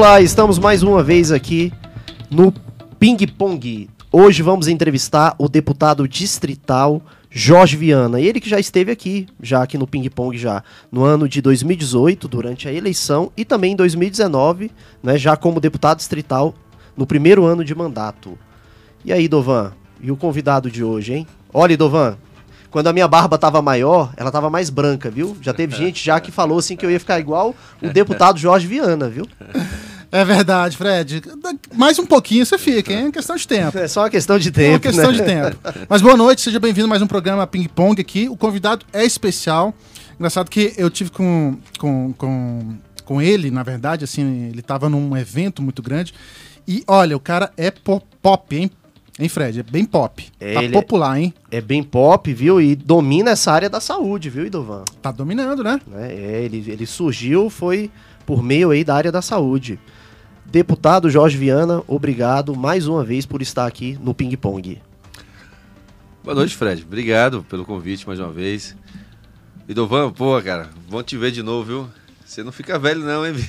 Olá, estamos mais uma vez aqui no Ping Pong. Hoje vamos entrevistar o deputado distrital Jorge Viana, ele que já esteve aqui, já aqui no Ping Pong já no ano de 2018, durante a eleição, e também em 2019, né, já como deputado distrital no primeiro ano de mandato. E aí, Dovan? E o convidado de hoje, hein? Olha, Dovan, quando a minha barba tava maior, ela tava mais branca, viu? Já teve gente já que falou assim que eu ia ficar igual o deputado Jorge Viana, viu? É verdade, Fred. Mais um pouquinho você fica, hein? É questão de tempo. É só uma questão de tempo. É uma questão né? de tempo. Mas boa noite, seja bem-vindo a mais um programa Ping Pong aqui. O convidado é especial. Engraçado que eu tive com, com, com, com ele, na verdade, assim, ele tava num evento muito grande. E olha, o cara é pop, hein? Hein, Fred? É bem pop. É, tá popular, hein? É bem pop, viu? E domina essa área da saúde, viu, Idovan? Tá dominando, né? É, ele, ele surgiu, foi por meio aí da área da saúde. Deputado Jorge Viana, obrigado mais uma vez por estar aqui no Ping Pong. Boa noite, Fred. Obrigado pelo convite mais uma vez. Idovan, pô, cara, bom te ver de novo, viu? Você não fica velho, não, hein, bicho?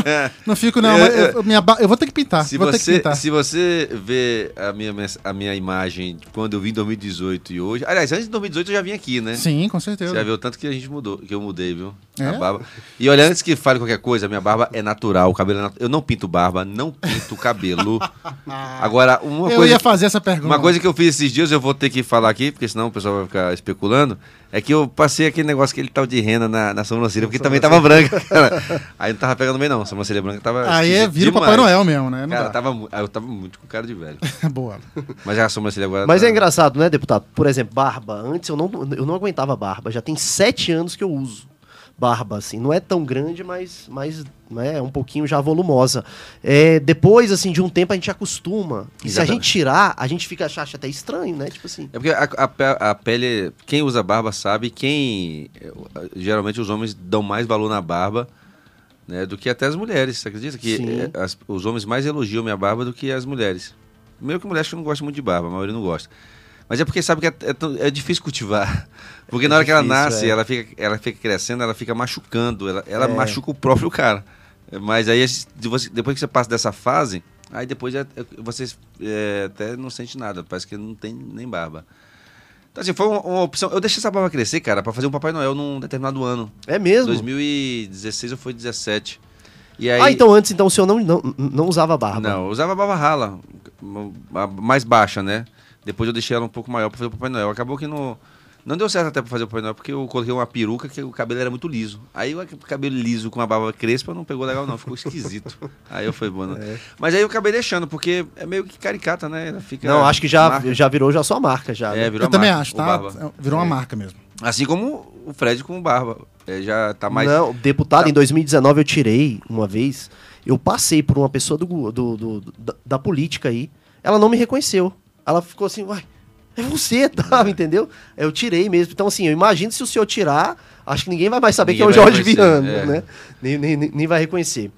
não fico, não. Eu, eu, minha, eu vou ter que pintar. Se, você, pintar. se você vê a minha, a minha imagem quando eu vim em 2018 e hoje. Aliás, antes de 2018 eu já vim aqui, né? Sim, com certeza. Você já viu o tanto que a gente mudou, que eu mudei, viu? É? A barba. E olha, antes que fale qualquer coisa, minha barba é natural, o cabelo é natural. Eu não pinto barba, não pinto cabelo. Agora, uma eu coisa. ia fazer essa pergunta. Uma coisa que eu fiz esses dias, eu vou ter que falar aqui, porque senão o pessoal vai ficar especulando. É que eu passei aquele negócio, aquele tal de rena na, na sobrancelha, porque também tava branca, cara. Aí não tava pegando bem, não. A sobrancelha branca tava. Aí é, vira o Papai Noel mesmo, né? Não cara, dá. tava, eu tava muito com cara de velho. Boa. Mas a sobrancelha agora. Mas tá... é engraçado, né, deputado? Por exemplo, barba. Antes eu não, eu não aguentava barba. Já tem sete anos que eu uso barba, assim. Não é tão grande, mas, mas né, é um pouquinho já volumosa. É, depois, assim, de um tempo a gente acostuma. E se a gente tirar, a gente fica acha até estranho, né? Tipo assim. É porque a, a, a, pele, quem usa barba sabe, quem. Geralmente os homens dão mais valor na barba. Né, do que até as mulheres, você acredita? Que é, as, os homens mais elogiam minha barba do que as mulheres. Meio que mulheres que não gostam muito de barba, a maioria não gosta. Mas é porque sabe que é, é, é difícil cultivar. Porque é na hora difícil, que ela nasce, ela, fica, ela fica crescendo, ela fica machucando, ela, ela machuca o próprio cara. Mas aí, depois que você passa dessa fase, aí depois você até não sente nada, parece que não tem nem barba. Então, assim, foi uma, uma, opção. Eu deixei essa barba crescer, cara, para fazer um Papai Noel num determinado ano. É mesmo? 2016 ou foi 17. E aí... Ah, então antes então o senhor não, não, não usava barba? Não, usava barba rala, mais baixa, né? Depois eu deixei ela um pouco maior para fazer o Papai Noel. Acabou que não, não deu certo até para fazer o Papai Noel, porque eu coloquei uma peruca que o cabelo era muito liso. Aí o cabelo liso com a barba crespa não pegou legal, não, ficou esquisito. aí eu fui, mano. É. Mas aí eu acabei deixando, porque é meio que caricata, né? Ela fica não, acho que já, já virou já sua marca, já. É, né? virou eu também marca, acho, tá? Virou uma marca mesmo. Assim como o Fred com barba. É, já tá mais. Não, deputado, tá... em 2019 eu tirei uma vez. Eu passei por uma pessoa do, do, do da, da política aí. Ela não me reconheceu. Ela ficou assim, uai, é você, tá, entendeu? Eu tirei mesmo. Então, assim, eu imagino se o senhor tirar, acho que ninguém vai mais saber ninguém que é o Jorge Viana, é. né? Nem, nem, nem vai reconhecer.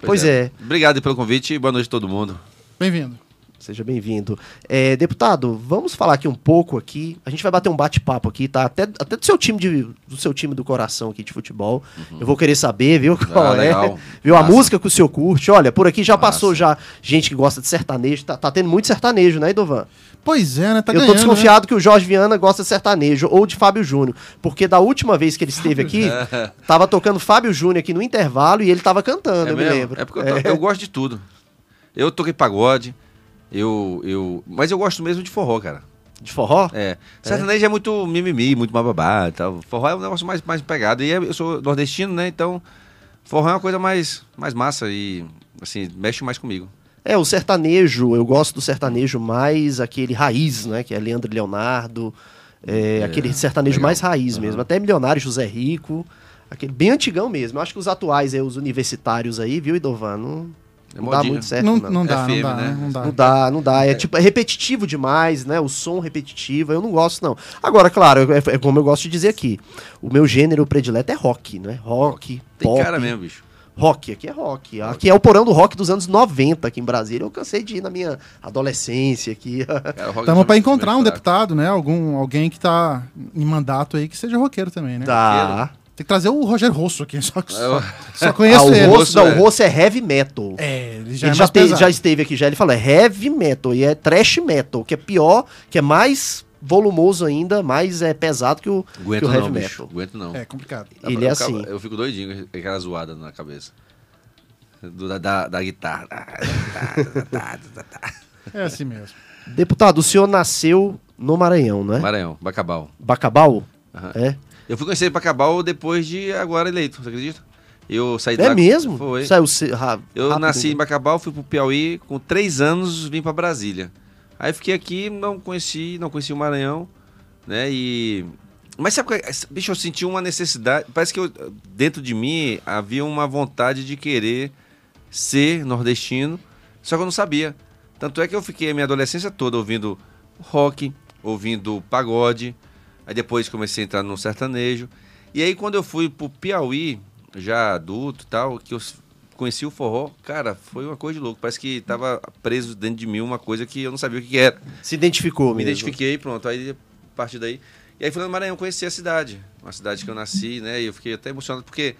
Pois, pois é. é. Obrigado pelo convite e boa noite a todo mundo. Bem-vindo. Seja bem-vindo. É, deputado, vamos falar aqui um pouco aqui. A gente vai bater um bate-papo aqui, tá? Até, até do seu time de, do seu time do coração aqui de futebol. Uhum. Eu vou querer saber, viu? Qual ah, é? Legal. Viu Massa. a música que o senhor curte? Olha, por aqui já Massa. passou já gente que gosta de sertanejo. Tá, tá tendo muito sertanejo, né, Idovan? Pois é, né? Tá eu ganhando, tô desconfiado né? que o Jorge Viana gosta de sertanejo ou de Fábio Júnior. Porque da última vez que ele esteve aqui, tava tocando Fábio Júnior aqui no intervalo e ele tava cantando, é eu mesmo? me lembro. É porque eu, to... eu gosto de tudo. Eu toquei pagode, eu, eu. Mas eu gosto mesmo de forró, cara. De forró? É. Sertanejo é, é muito mimimi, muito bababá e tal. Forró é um negócio mais, mais pegado. E eu sou nordestino, né? Então, forró é uma coisa mais, mais massa e, assim, mexe mais comigo. É, o sertanejo, eu gosto do sertanejo mais aquele raiz, né? Que é Leandro Leonardo. É, é, aquele sertanejo legal. mais raiz uhum. mesmo. Até milionário José Rico. Aquele bem antigão mesmo. Eu acho que os atuais, aí, os universitários aí, viu, Idovan? Não, não dá muito certo. Não, não. não dá, é firme, não, dá né? não dá. Não dá, não dá. É, tipo, é repetitivo demais, né? O som repetitivo, eu não gosto, não. Agora, claro, é, é como eu gosto de dizer aqui. O meu gênero predileto é rock, né? Rock, Tem pop. cara mesmo, bicho. Rock, aqui é rock. Aqui é o porão do rock dos anos 90 aqui em Brasília. Eu cansei de ir na minha adolescência aqui. Estamos para encontrar um deputado, né? Algum, alguém que está em mandato aí que seja roqueiro também, né? Tá. Tem que trazer o Roger Rosso aqui, só, só, É, só Ah, conheço o ele. Rosso, não, é. o Rosso é heavy metal. É, ele já ele é já, te- já esteve aqui já, ele falou, é heavy metal, e é trash metal, que é pior, que é mais volumoso ainda, mais é pesado que o, Aguento que o heavy não, metal. bicho. Aguento não. É complicado. Ele é Eu assim. acabo- Eu fico doidinho com aquela zoada na cabeça. Do- da, da, da guitarra. É assim mesmo. Deputado, o senhor nasceu no Maranhão, não é? Maranhão, Bacabal. Bacabal? Aham. É? Eu fui conhecer Bacabal depois de agora eleito, você acredita? Eu saí É lá- mesmo? Foi. Saiu ra- Eu rápido, nasci em então. Bacabal, fui pro Piauí, com três anos vim pra Brasília. Aí fiquei aqui, não conheci, não conheci o Maranhão, né? E. Mas sabe, é? bicho, eu senti uma necessidade. Parece que eu- dentro de mim havia uma vontade de querer ser nordestino, só que eu não sabia. Tanto é que eu fiquei a minha adolescência toda ouvindo rock, ouvindo pagode. Aí depois comecei a entrar no sertanejo. E aí quando eu fui pro Piauí, já adulto e tal, que eu conheci o forró, cara, foi uma coisa de louco. Parece que tava preso dentro de mim uma coisa que eu não sabia o que era. Se identificou Me mesmo. identifiquei, pronto. Aí a partir daí. E aí fui no Maranhão conheci a cidade. Uma cidade que eu nasci, né? E eu fiquei até emocionado porque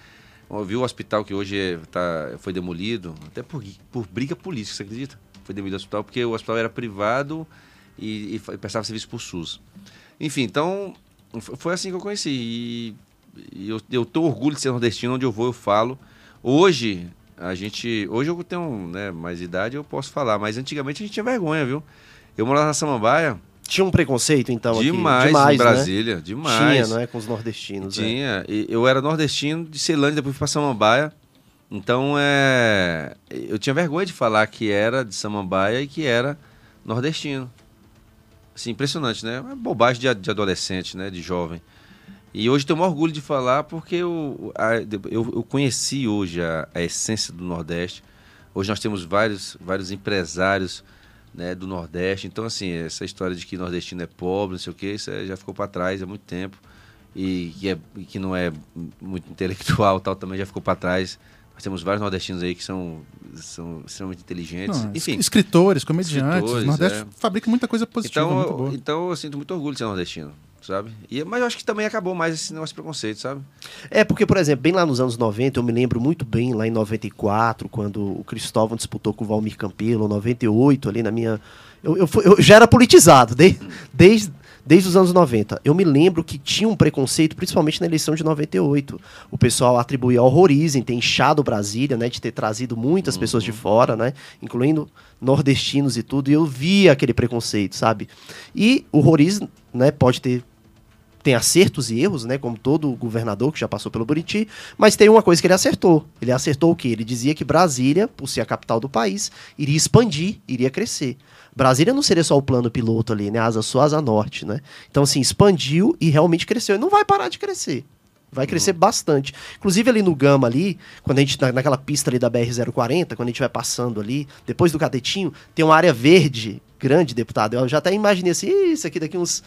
eu vi o hospital que hoje é- tá, foi demolido, até por, por briga política, você acredita? Foi demolido o hospital porque o hospital era privado e, e e prestava serviço por SUS. Enfim, então foi assim que eu conheci. E, e eu, eu tenho orgulho de ser nordestino, onde eu vou eu falo. Hoje, a gente. Hoje eu tenho né, mais idade, eu posso falar, mas antigamente a gente tinha vergonha, viu? Eu morava na Samambaia, Tinha um preconceito, então, aqui? demais, Demais em né? Brasília, demais. Tinha, não é? Com os nordestinos. é. Tinha. E eu era nordestino de Ceilândia, depois fui pra Samambaia. Então, é... eu tinha vergonha de falar que era de Samambaia e que era nordestino. Assim, impressionante, né? Uma bobagem de, de adolescente, né? De jovem. E hoje tenho maior orgulho de falar porque eu, a- eu, eu conheci hoje a, a essência do Nordeste. Hoje nós temos vários, vários empresários né, do Nordeste. Então, assim, essa história de que nordestino é pobre, não sei o quê, isso é- já ficou para trás há muito tempo. E que, é, e que não é muito intelectual tal, também já ficou para trás. Temos vários nordestinos aí que são, são extremamente inteligentes. Não, Enfim, escritores, comediantes. Escritores, o Nordeste é. fabrica muita coisa positiva, então, muito eu- boa. então eu sinto muito orgulho de ser nordestino, sabe? E, mas eu acho que também acabou mais esse negócio de preconceito, sabe? É, porque, por exemplo, bem lá nos anos 90, eu me lembro muito bem, lá em 94, quando o Cristóvão disputou com o Valmir Campelo, 98, ali na minha. Eu, eu, fui- eu já era politizado, desde, desde, desde os anos 90. Eu me lembro que tinha um preconceito, principalmente na eleição de 98. O pessoal atribuía ao Roriz em ter inchado Brasília, né? De ter trazido muitas pessoas de fora, né? Incluindo nordestinos e tudo. E eu via aquele preconceito, sabe? E o Roriz, né, pode ter tem acertos e erros, né? Como todo governador que já passou pelo Buriti, mas tem uma coisa que ele acertou. Ele acertou o quê? Ele dizia que Brasília, por ser a capital do país, iria expandir, iria crescer. Brasília não seria só o plano piloto ali, né? Asa sul, asa norte, né? Então, assim, expandiu e realmente cresceu. E não vai parar de crescer. Vai crescer bastante. Inclusive ali no Gama ali, quando a gente, na- naquela pista ali da BR-040, quando a gente vai passando ali, depois do cadetinho, tem uma área verde grande, deputado. Eu já até imaginei assim, "Ih, isso aqui daqui uns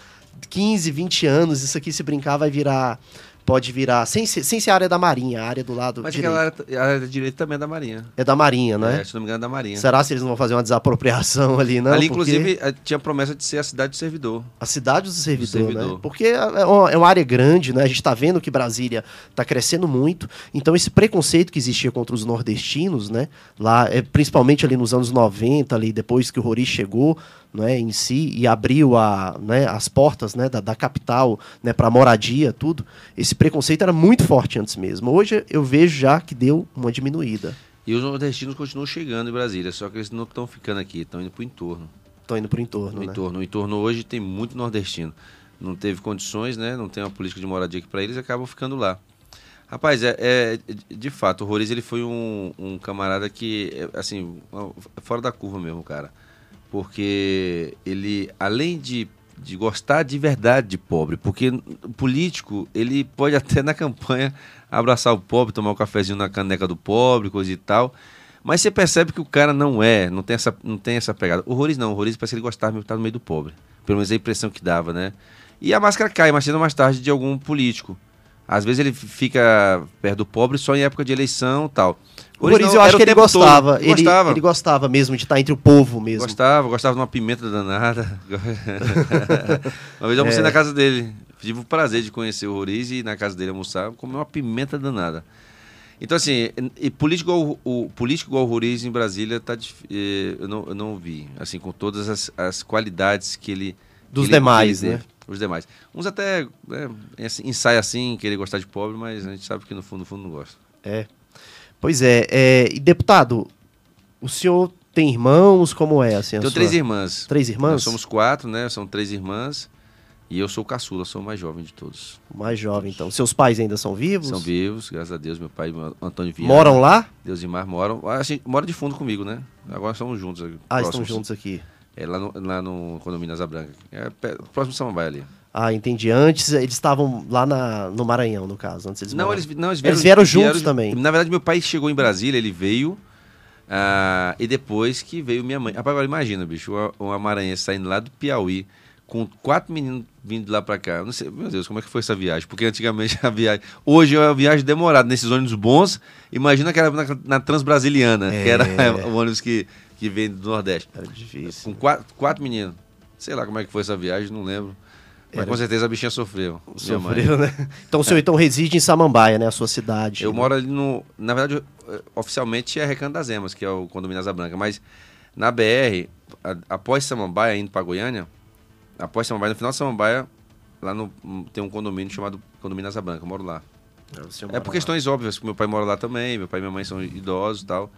15, 20 anos, isso aqui se brincar vai virar, pode virar, sem ser, sem ser a área da Marinha, a área do lado Mas direito. aquela área, a área da direita também é da Marinha. É da Marinha, né? É, se não me engano, é da Marinha. Será se eles não vão fazer uma desapropriação ali, não? Ali, Porque inclusive, eh, tinha promessa de ser a cidade do servidor. A cidade do servidor, servidor. né? Porque é uma, é uma área grande, né? A gente está vendo que Brasília está crescendo muito. Então, esse preconceito que existia contra os nordestinos, né? Lá, é, principalmente ali nos anos 90, ali, depois que o Rori chegou né, em si e abriu a, né, as portas né, da, da capital né, para moradia, tudo, esse preconceito era muito forte antes mesmo. Hoje eu vejo já que deu uma diminuída. E os nordestinos continuam chegando em Brasília, só que eles não estão ficando aqui, estão indo para o entorno. Estão indo para o entorno, No né? entorno. O entorno hoje tem muito nordestino. Não teve condições, né? Não tem uma política de moradia aqui para eles, acabam ficando lá. Rapaz, é, é- de fato, o Roriz ele foi um, um camarada que, é, assim, fora da curva mesmo, cara. Porque ele, além de, de gostar de verdade de pobre, porque o político, ele pode até na campanha abraçar o pobre, tomar um cafezinho na caneca do pobre, coisa e tal. Mas você percebe que o cara não é, não tem essa, não tem essa pegada. O Roriz não, o Roriz parece que ele gostava de estar no meio do pobre. Pelo menos é a impressão que dava, né? E a máscara cai mais cedo ou mais tarde de algum político. Às vezes ele fica perto do pobre só em época de eleição e tal. O Roriz, não, eu acho que ele gostava. Ele, gostava. ele gostava mesmo de estar entre o povo mesmo. Gostava, gostava de uma pimenta danada. uma vez eu almocei É. na casa dele. tive o prazer de conhecer o Roriz e na casa dele almoçar, comer uma pimenta danada. Então, assim, e político igual, o, político igual o Roriz em Brasília, tá, eh, eu, não, eu não vi, assim, com todas as, as qualidades que ele... Dos que demais, ele né? Os demais. Uns até né, ensaia assim, querer gostar de pobre, mas a gente sabe que no fundo, no fundo não gosta. É. Pois é, é, e deputado, o senhor tem irmãos? Como é assim? Tenho sua... três irmãs. Três irmãs? Nós somos quatro, né? São três irmãs. E eu sou o caçula, sou o mais jovem de todos. Mais jovem, então. Seus pais ainda são vivos? São vivos, graças a Deus. Meu pai, meu Antônio Viana. Moram lá? Deus e Mar moram. A gente mora de fundo comigo, né? Agora estamos juntos. Ah, próximos. estão juntos aqui. É, lá no, lá no condomínio Asa Branca. É próximo de Samambaia ali. Ah, entendi. Antes eles estavam lá na, no Maranhão, no caso. Antes eles não, eles, não, eles vieram, eles vieram juntos vieram, também. Na verdade, meu pai chegou em Brasília, ele veio. Uh, e depois que veio minha mãe. Rapaz, agora imagina, bicho, uma, uma maranhense saindo lá do Piauí com quatro meninos vindo lá para cá. Não sei, meu Deus, como é que foi essa viagem? Porque antigamente a viagem. Hoje é uma viagem demorada nesses ônibus bons. Imagina que era na, na Transbrasiliana, é. que era o ônibus que, que vem do Nordeste. Era difícil. Com quatro, quatro meninos. Sei lá como é que foi essa viagem, não lembro. Mas Era... com certeza a bichinha sofreu. Sofreu, né? Então o senhor então reside em Samambaia, né? A sua cidade. Eu né? moro ali no. Na verdade, eh, oficialmente é Recanto das Emas, que é o condomínio Asa Branca. Mas na BR, a, após Samambaia, indo para Goiânia, após Samambaia, no final de Samambaia, lá no, tem um condomínio chamado Condomínio Asa Branca. Eu moro lá. É, por questões lá. óbvias, que meu pai mora lá também, meu pai e minha mãe são idosos e tal.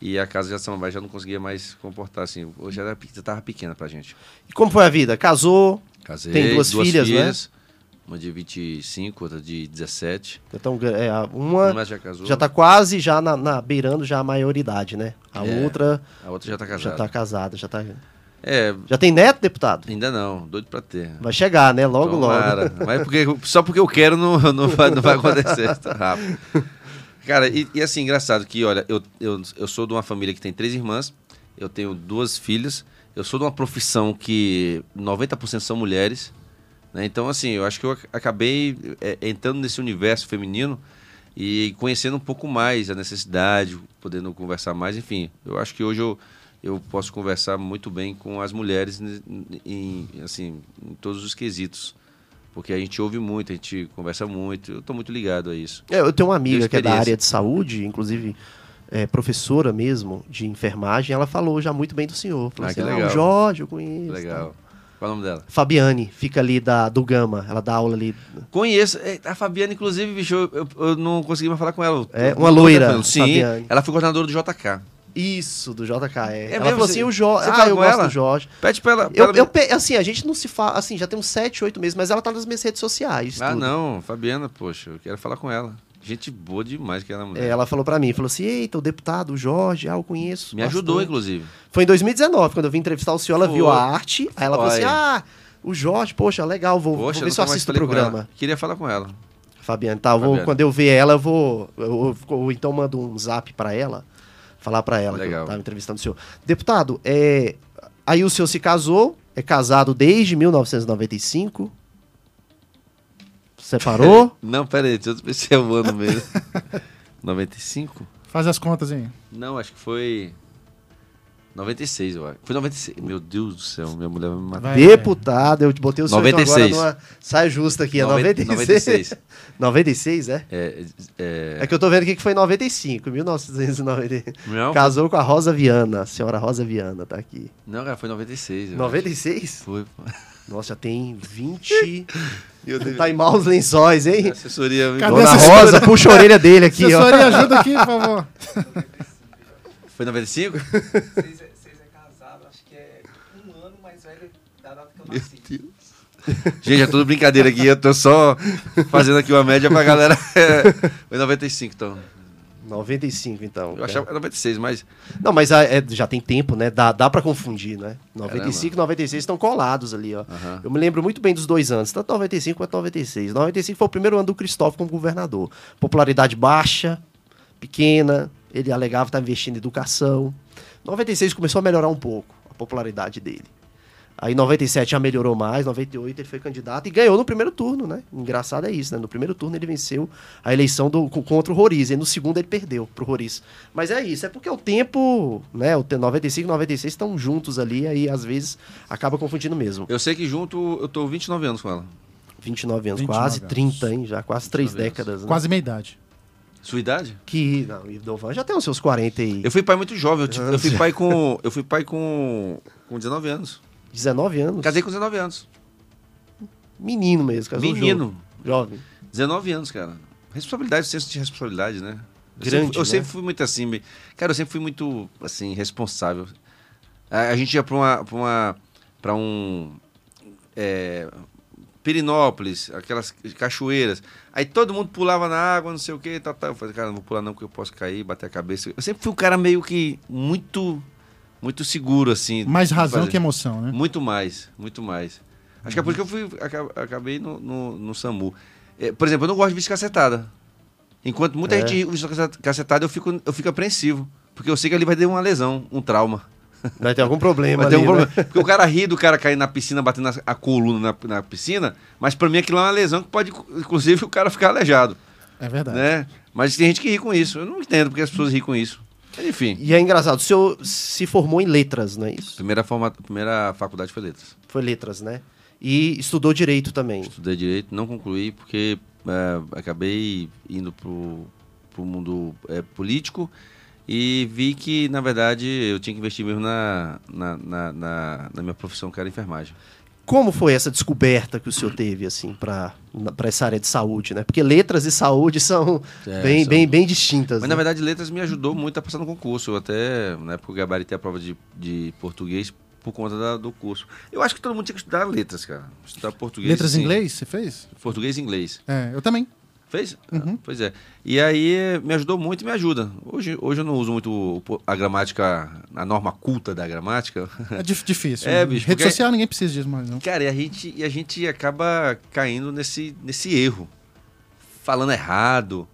E a casa de já não conseguia mais comportar assim. Hoje já estava pequena pra gente. E como foi a vida? Casou? Casei. Tem duas, duas filhas, né? filhas, né? Uma de 25, outra de 17. Então, é, uma, uma já, casou. já tá quase já na, na, beirando já a maioridade, né? A é, outra. A outra já tá casada. Já tá casada, já tá. É, já tem neto, deputado? Ainda não, doido pra ter. Vai chegar, né? Logo, Tomara. logo. Mas porque, só porque eu quero não, não, vai, não vai acontecer tá rápido. Cara, e, e, assim, engraçado que, olha, eu, eu, eu sou de uma família que tem três irmãs, eu tenho duas filhas, eu sou de uma profissão que 90% são mulheres, né? Então, assim, eu acho que eu acabei é, entrando nesse universo feminino e conhecendo um pouco mais a necessidade, podendo conversar mais, enfim. Eu acho que hoje eu, eu posso conversar muito bem com as mulheres em, assim, em todos os quesitos. Porque a gente ouve muito, a gente conversa muito, eu estou muito ligado a isso. É, eu tenho uma amiga que é da área de saúde, inclusive é, professora mesmo de enfermagem, ela falou já muito bem do senhor. Falou ah, assim, que legal. Ah, o Jorge, eu conheço. Legal. Qual é o nome dela? Fabiane, fica ali da, do Gama, ela dá aula ali. Conheço. É, a Fabiane, inclusive, bicho, eu, eu, eu não consegui mais falar com ela. É, uma loira. Sim, Fabiane. ela foi coordenadora do JK. Isso, do JK. É. é ela falou assim, o Jorge. Ah, eu gosto ela? do Jorge. Pede pra ela. Pra eu, ela... eu, assim, a gente não se fala. Assim, já tem uns 7, 8 meses, mas ela tá nas minhas redes sociais. Ah, tudo. não, Fabiana, poxa, eu quero falar com ela. Gente boa demais que ela mulher. É, ela falou para mim, falou assim: "Eita, o deputado o Jorge, ah, eu conheço". Me bastante. ajudou inclusive. Foi em 2019, quando eu vim entrevistar o senhor, ela Foi. viu a arte, aí ela falou assim: "Ah, o Jorge, poxa, legal, vou, poxa, vou ver se eu assisto o programa". Queria falar com ela. Fabiana, tá, vou, quando eu ver ela, eu vou eu, eu, então mando um zap para ela, falar para ela legal. que eu tava entrevistando o senhor. Deputado, é aí o senhor se casou, é casado desde 1995. Separou? Não, pera aí, deixa eu ver se é o ano mesmo. 95? Faz as contas aí. Não, acho que foi 96, eu acho. Foi 96. Meu Deus do céu, minha mulher vai me matar. Deputado, eu te botei o seu 96. agora numa saia justa aqui, é 96. 96. 96, é? É, é? é que eu tô vendo aqui que foi 95, 1990. Não, Casou com a Rosa Viana, a senhora Rosa Viana, tá aqui. Não, cara, foi 96. 96? Acho. Foi, Nossa, já tem 20. Tá em maus lençóis, hein? Assessoria. Cadê Dona Rosa, puxa a orelha dele aqui, assessoria, ó. ajuda aqui, por favor. Foi 95? Vocês é casado, acho que é um ano mais velho da data que eu nasci. Meu Deus. Gente, é tudo brincadeira aqui, eu tô só fazendo aqui uma média pra galera. Foi 95, então. 95, então. Eu achava que era 96, mas. Não, mas é, já tem tempo, né? Dá, dá pra confundir, né? 95 e 96 estão colados ali, ó. Uhum. Eu me lembro muito bem dos dois anos, tanto 95 quanto 96. 95 foi o primeiro ano do Cristóvão como governador. Popularidade baixa, pequena, ele alegava estar investindo em educação. 96 começou a melhorar um pouco a popularidade dele. Aí 97 já melhorou mais, 98 ele foi candidato e ganhou no primeiro turno, né? Engraçado é isso, né? No primeiro turno ele venceu a eleição do, contra o Roriz, e no segundo ele perdeu pro Roriz. Mas é isso, é porque o tempo, né? O 95 e 96 estão juntos ali, aí às vezes acaba confundindo mesmo. Eu sei que junto eu tô 29 anos com ela. 29 anos, 29 quase anos. 30, hein? Já quase três 29 anos. décadas. né? Quase meia idade. Sua idade? Que. Não, o Idovan já tem os seus 40 e. Eu fui pai muito jovem. Eu, eu fui pai com. Eu fui pai com. com 19 anos. 19 anos. Casei com 19 anos. Menino mesmo, casou Menino. Jovem. 19 anos, cara. Responsabilidade, senso de responsabilidade, né? Eu Grande, sempre, eu né? sempre fui muito assim, cara, eu sempre fui muito, assim, responsável. A, a gente ia pra uma, pra uma, pra um, é, Pirinópolis, aquelas cachoeiras. Aí todo mundo pulava na água, não sei o que, tal, tal. Eu falei, cara, não vou pular não, porque eu posso cair, bater a cabeça. Eu sempre fui um cara meio que muito, muito seguro, assim. Mais razão fazer. que emoção, né? Muito mais, muito mais. Acho que é por isso que eu fui, aca- acabei no, no, no SAMU. É, por exemplo, eu não gosto de bicho cacetada. Enquanto muita É. gente usa cacet- cacetada, eu fico, eu fico apreensivo. Porque eu sei que ali vai ter uma lesão, um trauma. Vai ter algum problema Vai ter ali, um né? problema. Porque o cara ri do cara cair na piscina, batendo a, a coluna na, na piscina, mas pra mim aquilo é uma lesão que pode, inclusive, o cara ficar aleijado. É verdade. Né? Mas tem gente que ri com isso. Eu não entendo porque as pessoas riem com isso. Enfim, E é engraçado, o senhor se formou em letras, não é isso? primeira, forma, primeira faculdade foi letras. Foi letras, né? E estudou direito também. Estudei direito, não concluí porque é, acabei indo pro, pro mundo é, político e vi que, na verdade, eu tinha que investir mesmo na, na, na, na- na minha profissão, que era enfermagem. Como foi essa descoberta que o senhor teve, assim, para essa área de saúde, né? Porque letras e saúde são, É, bem, são- bem, bem distintas. Mas, né? na verdade, letras me ajudou muito a passar no concurso. Eu até, na época, eu gabaritei a prova de, de português por conta da- do curso. Eu acho que todo mundo tinha que estudar letras, cara. Estudar português. Letras em inglês, você fez? Português e inglês. É, eu também. Fez? Uhum. Ah, pois é. E aí me ajudou muito e me ajuda. Hoje, hoje eu não uso muito a gramática, a norma culta da gramática. É dif- difícil. É, né? bicho, Rede social ninguém precisa disso mais, não. Cara, e a gente, e a gente acaba caindo nesse, nesse erro. Falando errado.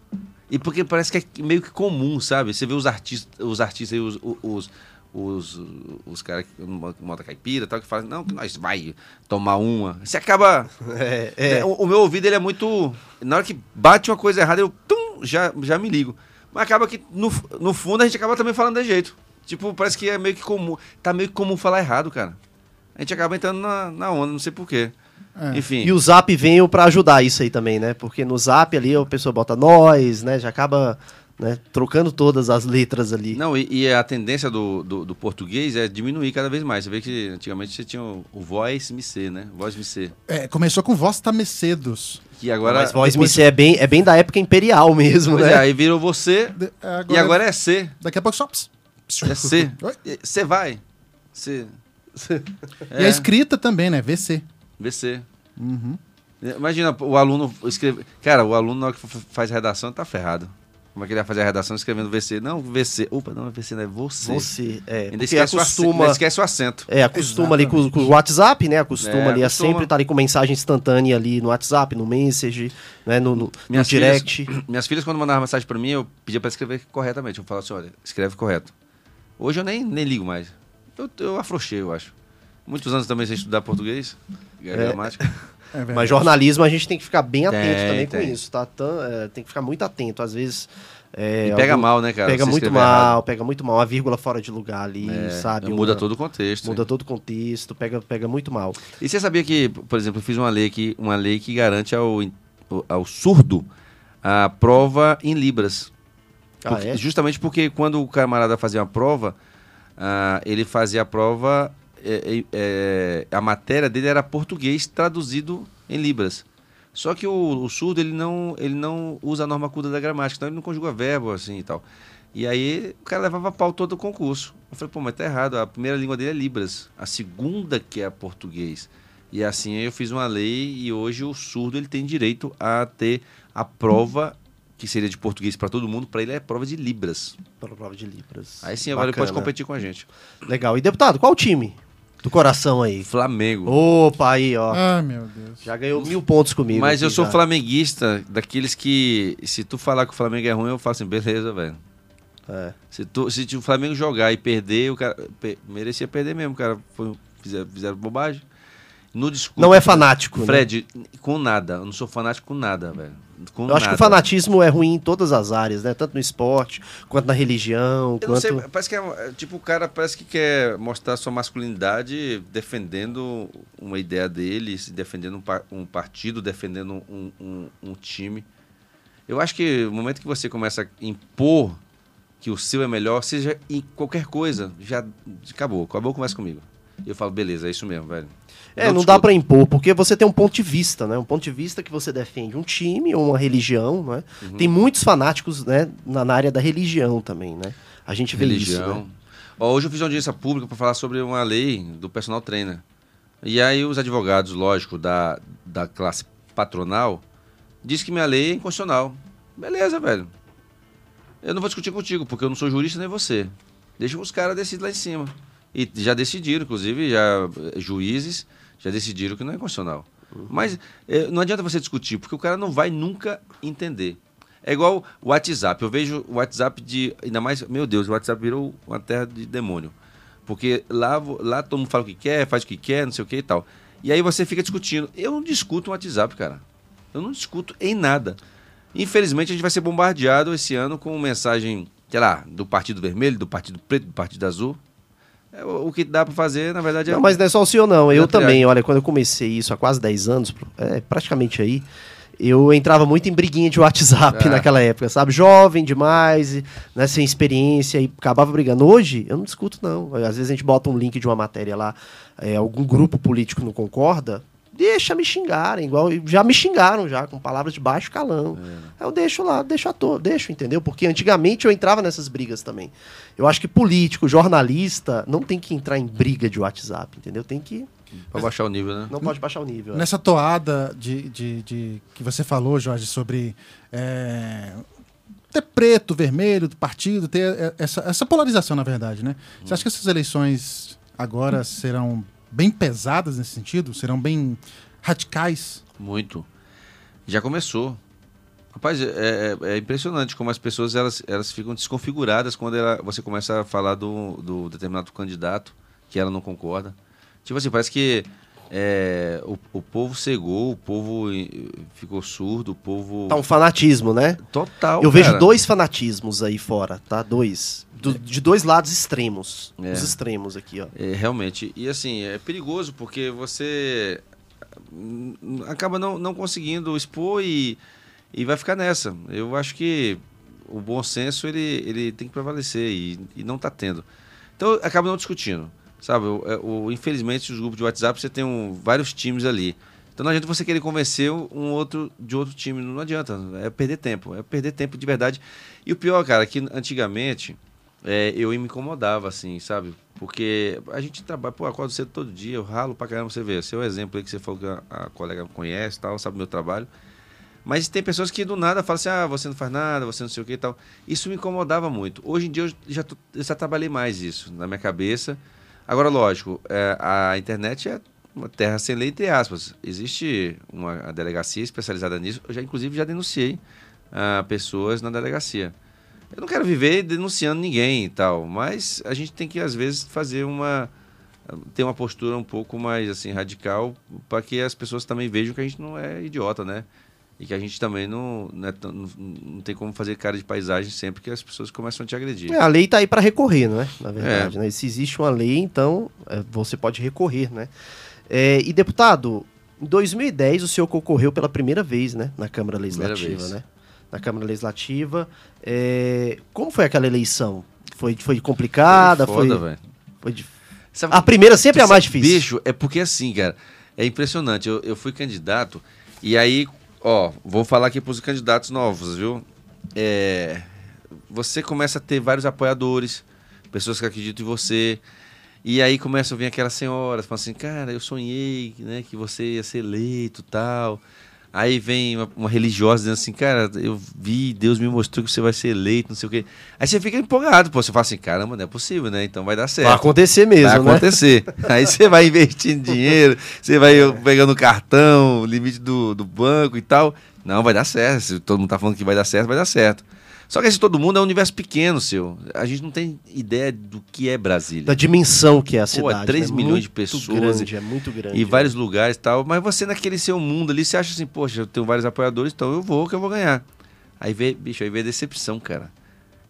E porque parece que é meio que comum, sabe? Você vê os artistas, os artistas aí, os, os, os, os caras que monta caipira tal, que falam, não, que nós vai tomar uma. Você acaba. É, é. É, o, o meu ouvido ele é muito. Na hora que bate uma coisa errada, eu tum, já, já me ligo. Mas acaba que no, no fundo a gente acaba também falando de jeito. Tipo, parece que é meio que comum. Tá meio que comum falar errado, cara. A gente acaba entrando na, na onda, não sei porquê. É. Enfim. E o Zap veio pra ajudar isso aí também, né? Porque no Zap ali a pessoa bota nós, né? Já acaba né, trocando todas as letras ali. Não, e, e a tendência do, do, do português é diminuir cada vez mais. Você vê que antigamente você tinha o, o voz MC, né? Voz MC. É, começou com Voz Tamecedos. Que agora. Mas voz depois- MC é bem, é bem da época imperial mesmo, Pois né? é, aí virou você De- é, e agora é C. Daqui a pouco só... É C. Você vai. C. E a escrita também, né? VC. VC. Uhum. Imagina o aluno escrever. Cara, o aluno na hora que faz redação tá ferrado. Como é que ele vai fazer a redação escrevendo VC? Não, VC. Opa, não, VC não é você. Você, é, Ainda esquece, o acento, acostuma, ainda esquece o acento. é, acostuma ali com, com o WhatsApp, né? Acostuma É, ali a acostuma. sempre estar ali com mensagem instantânea ali no WhatsApp, no Message, né? No, no, no Minhas direct. Filhas, minhas filhas, quando mandavam mensagem pra mim, eu pedia pra escrever corretamente. Eu falava assim: olha, escreve correto. Hoje eu nem, nem ligo mais. Eu, eu afrouxei, eu acho. Muitos anos também sem estudar português, gramática. É verdade. Mas jornalismo a gente tem que ficar bem atento Tem, também tem. com isso, tá? É, tem que ficar muito atento. Às vezes. é, E pega algum- mal, né, cara? Pega muito mal, errado. pega muito mal. Uma vírgula fora de lugar ali, É, sabe? Muda Uma- todo o contexto. Muda todo o contexto, pega, pega muito mal. E você sabia que, por exemplo, eu fiz uma lei que, uma lei que garante ao, ao surdo a prova em Libras. Ah, Porque- é? Justamente porque quando o camarada fazia uma prova, ah, ele fazia a prova, é, é, é, a matéria dele era português traduzido em Libras. Só que o, o surdo ele não, ele não usa a norma culta da gramática, então ele não conjuga verbo assim e tal. E aí o cara levava pau todo o concurso. Eu falei, pô, mas tá errado, a primeira língua dele é Libras, a segunda que é português. E assim eu fiz uma lei e hoje o surdo ele tem direito a ter a prova que seria de português para todo mundo, para ele é prova de Libras. Prova de Libras. Aí sim, agora ele Bacana. pode competir com a gente. Legal. E deputado, qual o time do coração aí? Flamengo. Opa, aí, ó. Ah, meu Deus. Já ganhou mil pontos comigo. Mas aqui eu sou já. flamenguista, daqueles que, se tu falar que o Flamengo é ruim, eu falo assim, beleza, velho. É. Se, tu, se o Flamengo jogar e perder, o cara pe- merecia perder mesmo, cara. Foi, fizeram, fizeram bobagem. No discurso. Não é fanático. né? Fred, com nada. Eu não sou fanático com nada, velho. Com Eu nada. acho que o fanatismo é ruim em todas as áreas, né? Tanto no esporte, quanto na religião, Eu não sei, quanto... parece que é, é, tipo, o cara parece que quer mostrar sua masculinidade defendendo uma ideia dele, defendendo um, pa- um partido, defendendo um, um- um time. Eu acho que no momento que você começa a impor que o seu é melhor, seja em qualquer coisa, já acabou. Acabou, começa comigo. E eu falo, beleza, é isso mesmo, velho. É, não dá pra impor, porque você tem um ponto de vista, né? Um ponto de vista que você defende um time ou uma religião, né? Uhum. Tem muitos fanáticos, né, na, na área da religião também, né? A gente vê isso, religião. né? Ó, hoje eu fiz uma audiência pública para falar sobre uma lei do personal trainer. E aí os advogados, lógico, da, da classe patronal, diz que minha lei é inconstitucional. Beleza, velho. Eu não vou discutir contigo, porque eu não sou jurista nem você. Deixa os caras decidirem lá em cima. E já decidiram, inclusive, já eh, juízes já decidiram que não é constitucional. Mas eh, não adianta você discutir, porque o cara não vai nunca entender. É igual o WhatsApp. Eu vejo o WhatsApp de. Ainda mais. Meu Deus, o WhatsApp virou uma terra de demônio. Porque lá, lá todo mundo fala o que quer, faz o que quer, não sei o que e tal. E aí você fica discutindo. Eu não discuto o WhatsApp, cara. Eu não discuto em nada. Infelizmente, a gente vai ser bombardeado esse ano com mensagem, sei lá, do Partido Vermelho, do Partido Preto, do Partido Azul. É, o, que dá pra fazer, na verdade, é. Não, mas não é só o senhor, não. Eu triagem. também, olha, quando eu comecei isso há quase 10 anos, é, praticamente aí, eu entrava muito em briguinha de WhatsApp É. naquela época, sabe? Jovem demais, né, sem experiência, e acabava brigando. Hoje, eu não discuto, não. Às vezes a gente bota um link de uma matéria lá, é, algum grupo político não concorda, deixa me xingarem, igual já me xingaram já, com palavras de baixo calão. Aí eu deixo lá, deixo à toa, deixo, entendeu? Porque antigamente eu entrava nessas brigas também. Eu acho que político, jornalista, não tem que entrar em briga de WhatsApp, entendeu? Tem que. Pra baixar o nível, né? Não pode baixar o nível. é. Nessa toada de, de, de- que você falou, Jorge, sobre é, ter preto, vermelho do partido, ter é, essa, essa polarização, na verdade, né? Você acha que essas eleições agora serão bem pesadas nesse sentido? Serão bem radicais? Muito. Já começou. Rapaz, é, é- é impressionante como as pessoas elas, elas ficam desconfiguradas quando ela- você começa a falar do, do determinado candidato que ela não concorda. Tipo assim, parece que é, o, o povo cegou, o povo ficou surdo, o povo. Tá um fanatismo, né? Total. eu vejo cara. dois fanatismos aí fora, tá? Dois. Do- de dois lados extremos. É. Os extremos aqui, ó. É, realmente. E assim, é perigoso porque você hum, acaba não, não conseguindo expor e, e vai ficar nessa. Eu acho que o bom senso ele, ele tem que prevalecer e, e não está tendo. Então acaba não discutindo. Sabe, o, o- infelizmente os grupos de WhatsApp você tem um- vários times ali. Então não adianta você querer convencer um outro de outro time, não adianta. É perder tempo, é perder tempo de verdade. E o pior, cara, é que antigamente é, eu me incomodava, assim, sabe? Porque a gente trabalha, pô, acordo cedo todo dia, eu ralo pra caramba, você vê. Seu exemplo aí que você falou que a, a colega conhece tal, sabe meu trabalho. Mas tem pessoas que do nada falam assim, ah, você não faz nada, você não sei o que e tal. Isso me incomodava muito. Hoje em dia eu já, tô- eu já trabalhei mais isso na minha cabeça. Agora, lógico, é, a internet é uma terra sem lei, entre aspas. Existe uma delegacia especializada nisso. Eu já, inclusive, já denunciei ah, pessoas na delegacia. Eu não quero viver denunciando ninguém e tal, mas a gente tem que, às vezes, fazer uma. ter uma postura um pouco mais assim radical para que as pessoas também vejam que a gente não é idiota, né? E que a gente também não, não, é não, não tem como fazer cara de paisagem sempre que as pessoas começam a te agredir. É, a lei tá aí para recorrer, não é? Na É. verdade, né? Se existe uma lei, então é, você pode recorrer, né? É, e deputado, em 2010 o senhor concorreu pela primeira vez, né? Na Câmara Legislativa, né? Na Câmara Legislativa. É, como foi aquela eleição? Foi, foi complicada? Foi, foda, velho. foi Sabe- A primeira sempre é a mais difícil. Bicho, é porque assim, cara, é impressionante. Eu, eu fui candidato e aí, ó, vou falar aqui pros candidatos novos, viu? É, você começa a ter vários apoiadores, pessoas que acreditam em você. E aí começam a vir aquelas senhoras, falam assim, cara, eu sonhei né, que você ia ser eleito e tal. Aí vem uma, uma religiosa dizendo assim, cara, eu vi, Deus me mostrou que você vai ser eleito, não sei o quê. Aí você fica empolgado, pô, você fala assim, caramba, não é possível, né? Então vai dar certo. Vai acontecer mesmo, Vai né? acontecer. Aí você vai investindo dinheiro, você vai pegando cartão, limite do, do banco e tal. Não, vai dar certo. Se todo mundo tá falando que vai dar certo, vai dar certo. Só que esse todo mundo é um universo pequeno, seu. A gente não tem ideia do que é Brasília. Da dimensão que é a cidade. Pô, 3 né? milhões Muito de pessoas Grande, é muito grande. e vários lugares e tal. Mas você naquele seu mundo ali, você acha assim, poxa, eu tenho vários apoiadores, então eu vou que eu vou ganhar. Aí vê, bicho, aí vê a decepção, cara.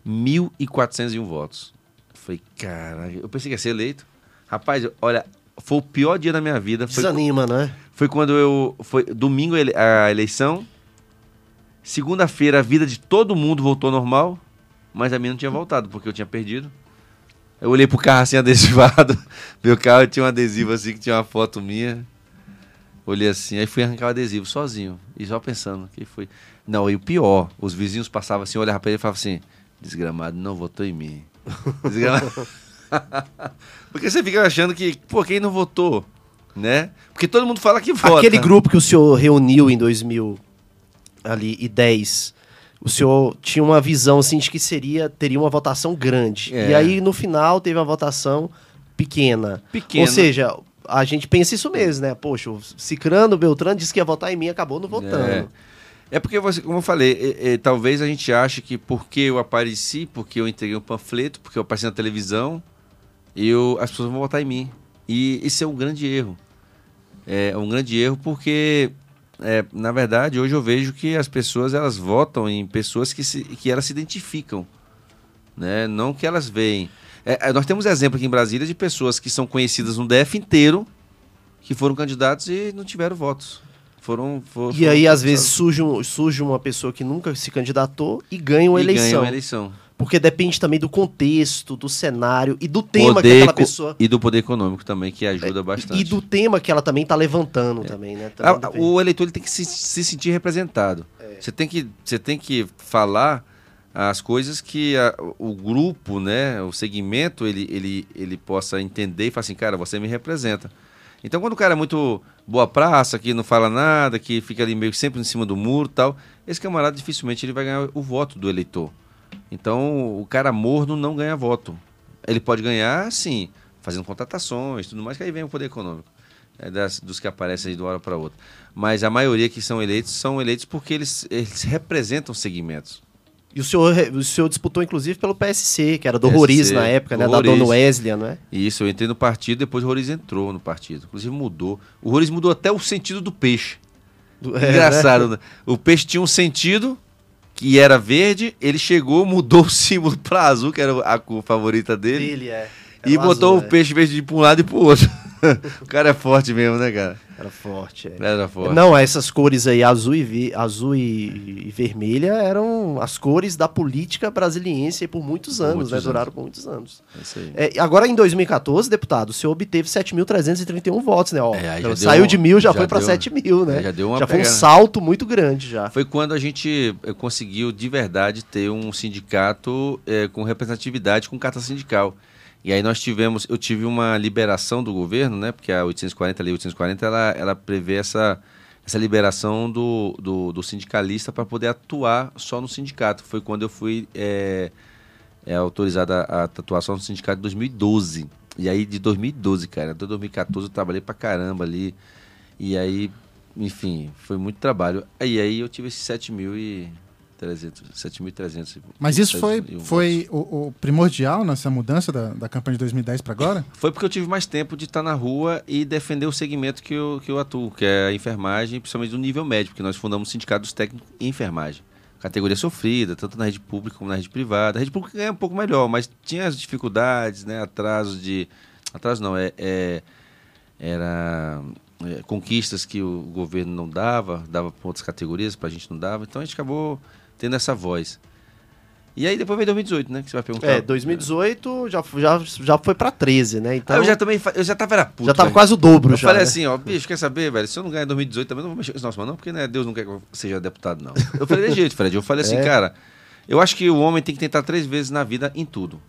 1.401 votos. Eu falei, caralho, eu pensei que ia ser eleito. Rapaz, olha, foi o pior dia da minha vida. Foi, Desanima, né? foi quando eu. Foi domingo a eleição. Segunda-feira a vida de todo mundo voltou normal. Mas a minha não tinha voltado, porque eu tinha perdido. Eu olhei pro carro assim, adesivado. Meu carro tinha um adesivo assim, que tinha uma foto minha. Olhei assim, aí fui arrancar o adesivo sozinho. E só pensando, que foi. Não, e o pior, os vizinhos passavam assim, olhavam pra ele e falavam assim: desgramado não votou em mim. Desgramado. Porque você fica achando que, pô, quem não votou? Né? Porque todo mundo fala que vota. Aquele grupo que o senhor reuniu em 2000 ali e 10, o senhor tinha uma visão assim de que seria teria uma votação grande. É. E aí no final teve uma votação pequena. Pequena. Ou seja, a gente pensa isso mesmo, né? Poxa, o Cicrano, Beltrano disse que ia votar em mim, acabou não votando. É porque, você, como eu falei, é- é, talvez a gente ache que porque eu apareci, porque eu entreguei um panfleto, porque eu apareci na televisão, eu, as pessoas vão votar em mim. E isso é um grande erro. É um grande erro porque, é, na verdade, hoje eu vejo que as pessoas elas votam em pessoas que, se, que elas se identificam, né? não que elas veem. É, é, nós temos exemplo aqui em Brasília de pessoas que são conhecidas no DF inteiro, que foram candidatos e não tiveram votos. Foram, for- E foram aí, às candidatos. vezes, surge, um- surge uma pessoa que nunca se candidatou e ganha uma E eleição. a eleição. Porque depende também do contexto, do cenário e do tema que Poder aquela co- pessoa. E do poder econômico também, que ajuda bastante. E do tema que ela também tá levantando também, né? Também o eleitor ele tem que se, se sentir representado. É. Você, tem que, você tem que falar as coisas que a- o grupo, né, o segmento, ele, ele, ele possa entender e falar assim, cara, você me representa. Então, quando o cara é muito boa praça, que não fala nada, que fica ali meio que sempre em cima do muro tal, esse camarada dificilmente ele vai ganhar o voto do eleitor. Então, o cara morno não ganha voto. Ele pode ganhar, sim, fazendo contratações, tudo mais, que aí vem o poder econômico. É das, dos que aparecem aí de uma hora para outra. Mas a maioria que são eleitos são eleitos porque eles, eles representam segmentos. E o senhor, o senhor disputou, inclusive, pelo PSC, que era do PSC, Roriz na época, né? do Da Roriz. dona Wesley, não é? Isso, eu entrei no partido, depois o Roriz entrou no partido. Inclusive mudou. O Roriz mudou até o sentido do peixe. É, Engraçado, né? O peixe tinha um sentido que era verde, ele chegou, mudou o símbolo para azul, que era a cor favorita dele, Dele, é. e botou azul, o peixe verde para um lado e para o outro. o cara é forte mesmo, né, cara? é. Era forte, é. Era forte. Não, essas cores aí, azul e, azul e, e vermelha, eram as cores da política brasiliense por muitos anos, muitos né? anos. Duraram por muitos anos. É isso aí. É, agora, em 2014, deputado, o senhor obteve 7.331 votos, né? Ó, É, já saiu de mil, já, já foi para deu- 7 mil, né? já deu uma já foi um pegada. salto muito grande já. Foi quando a gente eh, conseguiu de verdade ter um sindicato eh, com representatividade com carta sindical. E aí nós tivemos, eu tive uma liberação do governo, né? Porque a 840, a lei 840, ela, ela prevê essa, essa liberação do, do, do sindicalista para poder atuar só no sindicato. Foi quando eu fui eh, eh, autorizada a atuação no sindicato em 2012. E aí de 2012, cara, até 2014 eu trabalhei pra caramba ali. E aí, enfim, foi muito trabalho. Aí aí eu tive esses 7.300, 7.300. Mas isso foi, 7.000 foi o, o primordial nessa mudança da, da campanha de 2010 para agora? Foi porque eu tive mais tempo de estar na rua e defender o segmento que eu, que eu atuo, que é a enfermagem, principalmente do nível médio, porque nós fundamos sindicatos técnicos em enfermagem. Categoria sofrida, tanto na rede pública como na rede privada. A rede pública ganha um pouco melhor, mas tinha as dificuldades, né? Atrasos de. Atraso não, é. é- era é, conquistas que o governo não dava, dava para outras categorias, para a gente não dava. Então a gente acabou tendo essa voz. E aí depois veio 2018, né? Que você vai perguntar. É, 2018 já, já, já foi para 13, né? Então Ah, eu já também. Eu já tava era puto. já tava velho. quase o dobro Eu já. falei né? assim, ó, bicho, quer saber, velho? Se eu não ganhar em 2018 também, eu não vou mexer com esse nosso, não, porque né, Deus não quer que eu seja deputado, não. Eu falei de jeito, Fred. Eu falei assim, É. cara, eu acho que o homem tem que tentar três vezes na vida em tudo.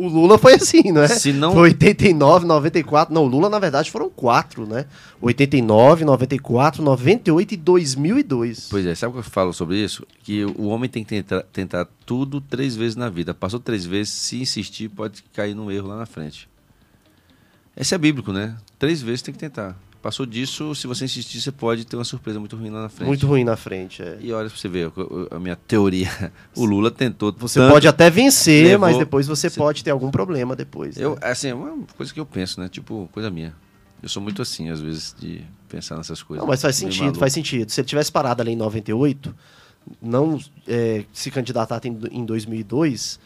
O Lula foi assim, não é? Se não- Foi 89, 94. Não, o Lula, na verdade, foram quatro, né? 89, 94, 98 e 2002. Pois é, sabe o que eu falo sobre isso? Que o homem tem que tentar, tentar tudo três vezes na vida. Passou três vezes, se insistir, pode cair num erro lá na frente. Esse é bíblico, né? Três vezes tem que tentar. Passou disso, se você insistir, você pode ter uma surpresa muito ruim lá na frente. Muito ruim na frente, é. E olha pra você ver, a minha teoria. O Lula tentou. Você pode até vencer, levou- mas depois você Você- pode ter algum problema depois. né? Eu, assim, é uma coisa que eu penso, né? Tipo, coisa minha. Eu sou muito assim, às vezes, de pensar nessas coisas. Não, mas faz sentido, maluco. faz sentido. Se ele tivesse parado ali em 98, não é, se candidatar em, em 2002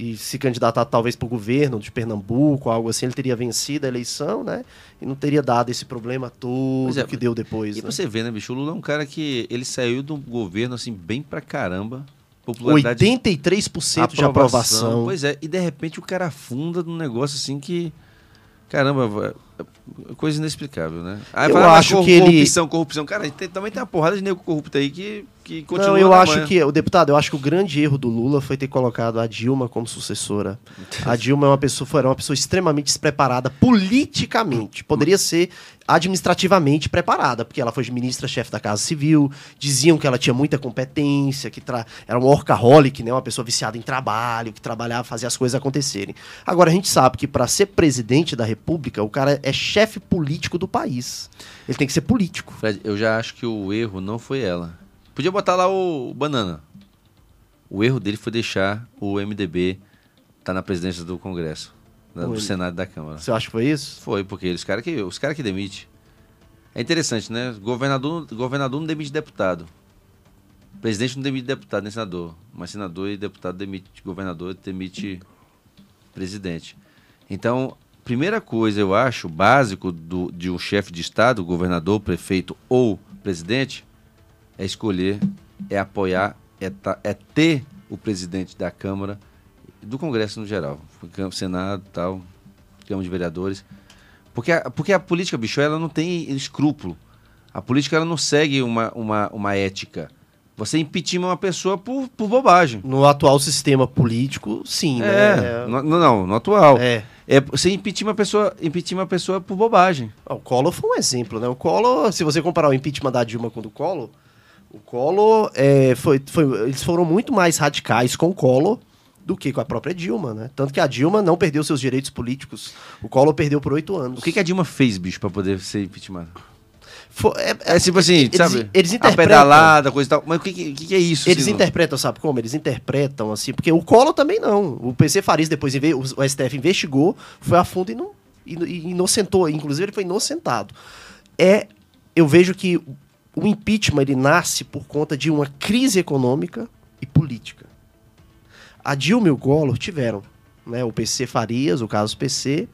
e se candidatar talvez para o governo de Pernambuco, algo assim, ele teria vencido a eleição, né? E não teria dado esse problema todo é, que deu depois. E né? você vê, né, bicho? O Lula é um cara que ele saiu do governo, assim, bem pra caramba. Popularidade 83% de aprovação. Pois é, e de repente o cara afunda num negócio assim que. Caramba, va- coisa inexplicável, né? Aí Eu fala, ah, acho cor- que ele- Corrupção, corrupção. Cara, tem- também tem uma porrada de nego corrupto aí que, que continua. Não, eu acho que, o deputado, eu acho que o grande erro do Lula foi ter colocado a Dilma como sucessora. A Dilma é uma pessoa, foi uma pessoa extremamente despreparada politicamente. Poderia ser administrativamente preparada, porque ela foi ministra-chefe da Casa Civil, diziam que ela tinha muita competência, que tra- era um workaholic, né, uma pessoa viciada em trabalho, que trabalhava, fazia as coisas acontecerem. Agora a gente sabe que para ser presidente da República, o cara é chefe político do país. Ele tem que ser político. Fred, eu já acho que o erro não foi ela. Podia botar lá o, Banana. O erro dele foi deixar o MDB estar na presidência do Congresso, da- do. Senado e da Câmara. Você acha que foi isso? Foi, porque os caras que, os cara que demite. É interessante, né? Governador, governador não demite deputado. Presidente não demite deputado, nem senador. Mas senador e deputado demite governador, demite presidente. Então, primeira coisa, eu acho, básico do, de um chefe de Estado, governador, prefeito ou presidente, é escolher, é apoiar, é, é ter o presidente da Câmara, do Congresso no geral. Senado tal, Câmara de Vereadores. Porque a, porque a política, bicho, ela não tem escrúpulo. A política ela não segue uma, uma, uma ética. Você impeachment uma pessoa por, por bobagem. No atual sistema político, sim, É, né? no, no- não, no atual. É. É, você impeachment uma pessoa, impeachment uma pessoa por bobagem. Ah, O Collor foi um exemplo, né? O Collor, se você comparar o impeachment da Dilma com o do Collor, o Collor é, foi, foi, eles foram muito mais radicais com o Collor do que com a própria Dilma, né? Tanto que a Dilma não perdeu seus direitos políticos. O Collor perdeu por oito anos. O que, que a Dilma fez, bicho, pra poder ser impeachment? Foi- é, É tipo assim, eles, sabe? Eles a interpretam. pedalada, coisa e tal. Mas o que, que, que é isso? Eles assim, não? interpretam, sabe como? Eles interpretam assim, porque o Collor também não. O PC Farias depois o STF investigou, foi a fundo e, não, e inocentou. Inclusive ele foi inocentado. É, eu vejo que o impeachment ele nasce por conta de uma crise econômica e política. A Dilma e o Collor tiveram, né? O PC Farias, o caso PC,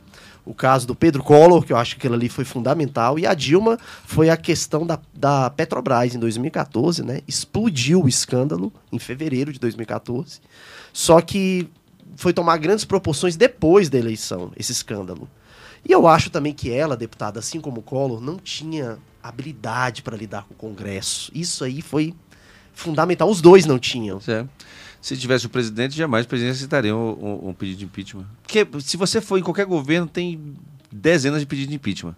o caso do Pedro Collor, que eu acho que aquilo ali foi fundamental, e a Dilma foi a questão da, da Petrobras em 2014, né? Explodiu o escândalo em fevereiro de 2014. Só que foi tomar grandes proporções depois da eleição, esse escândalo. E eu acho também que ela, deputada, assim como o Collor, não tinha habilidade para lidar com o Congresso. Isso aí foi fundamental. Os dois não tinham. Se tivesse o presidente, jamais o presidente aceitaria um, um- um pedido de impeachment. Porque se você for em qualquer governo, tem dezenas de pedidos de impeachment.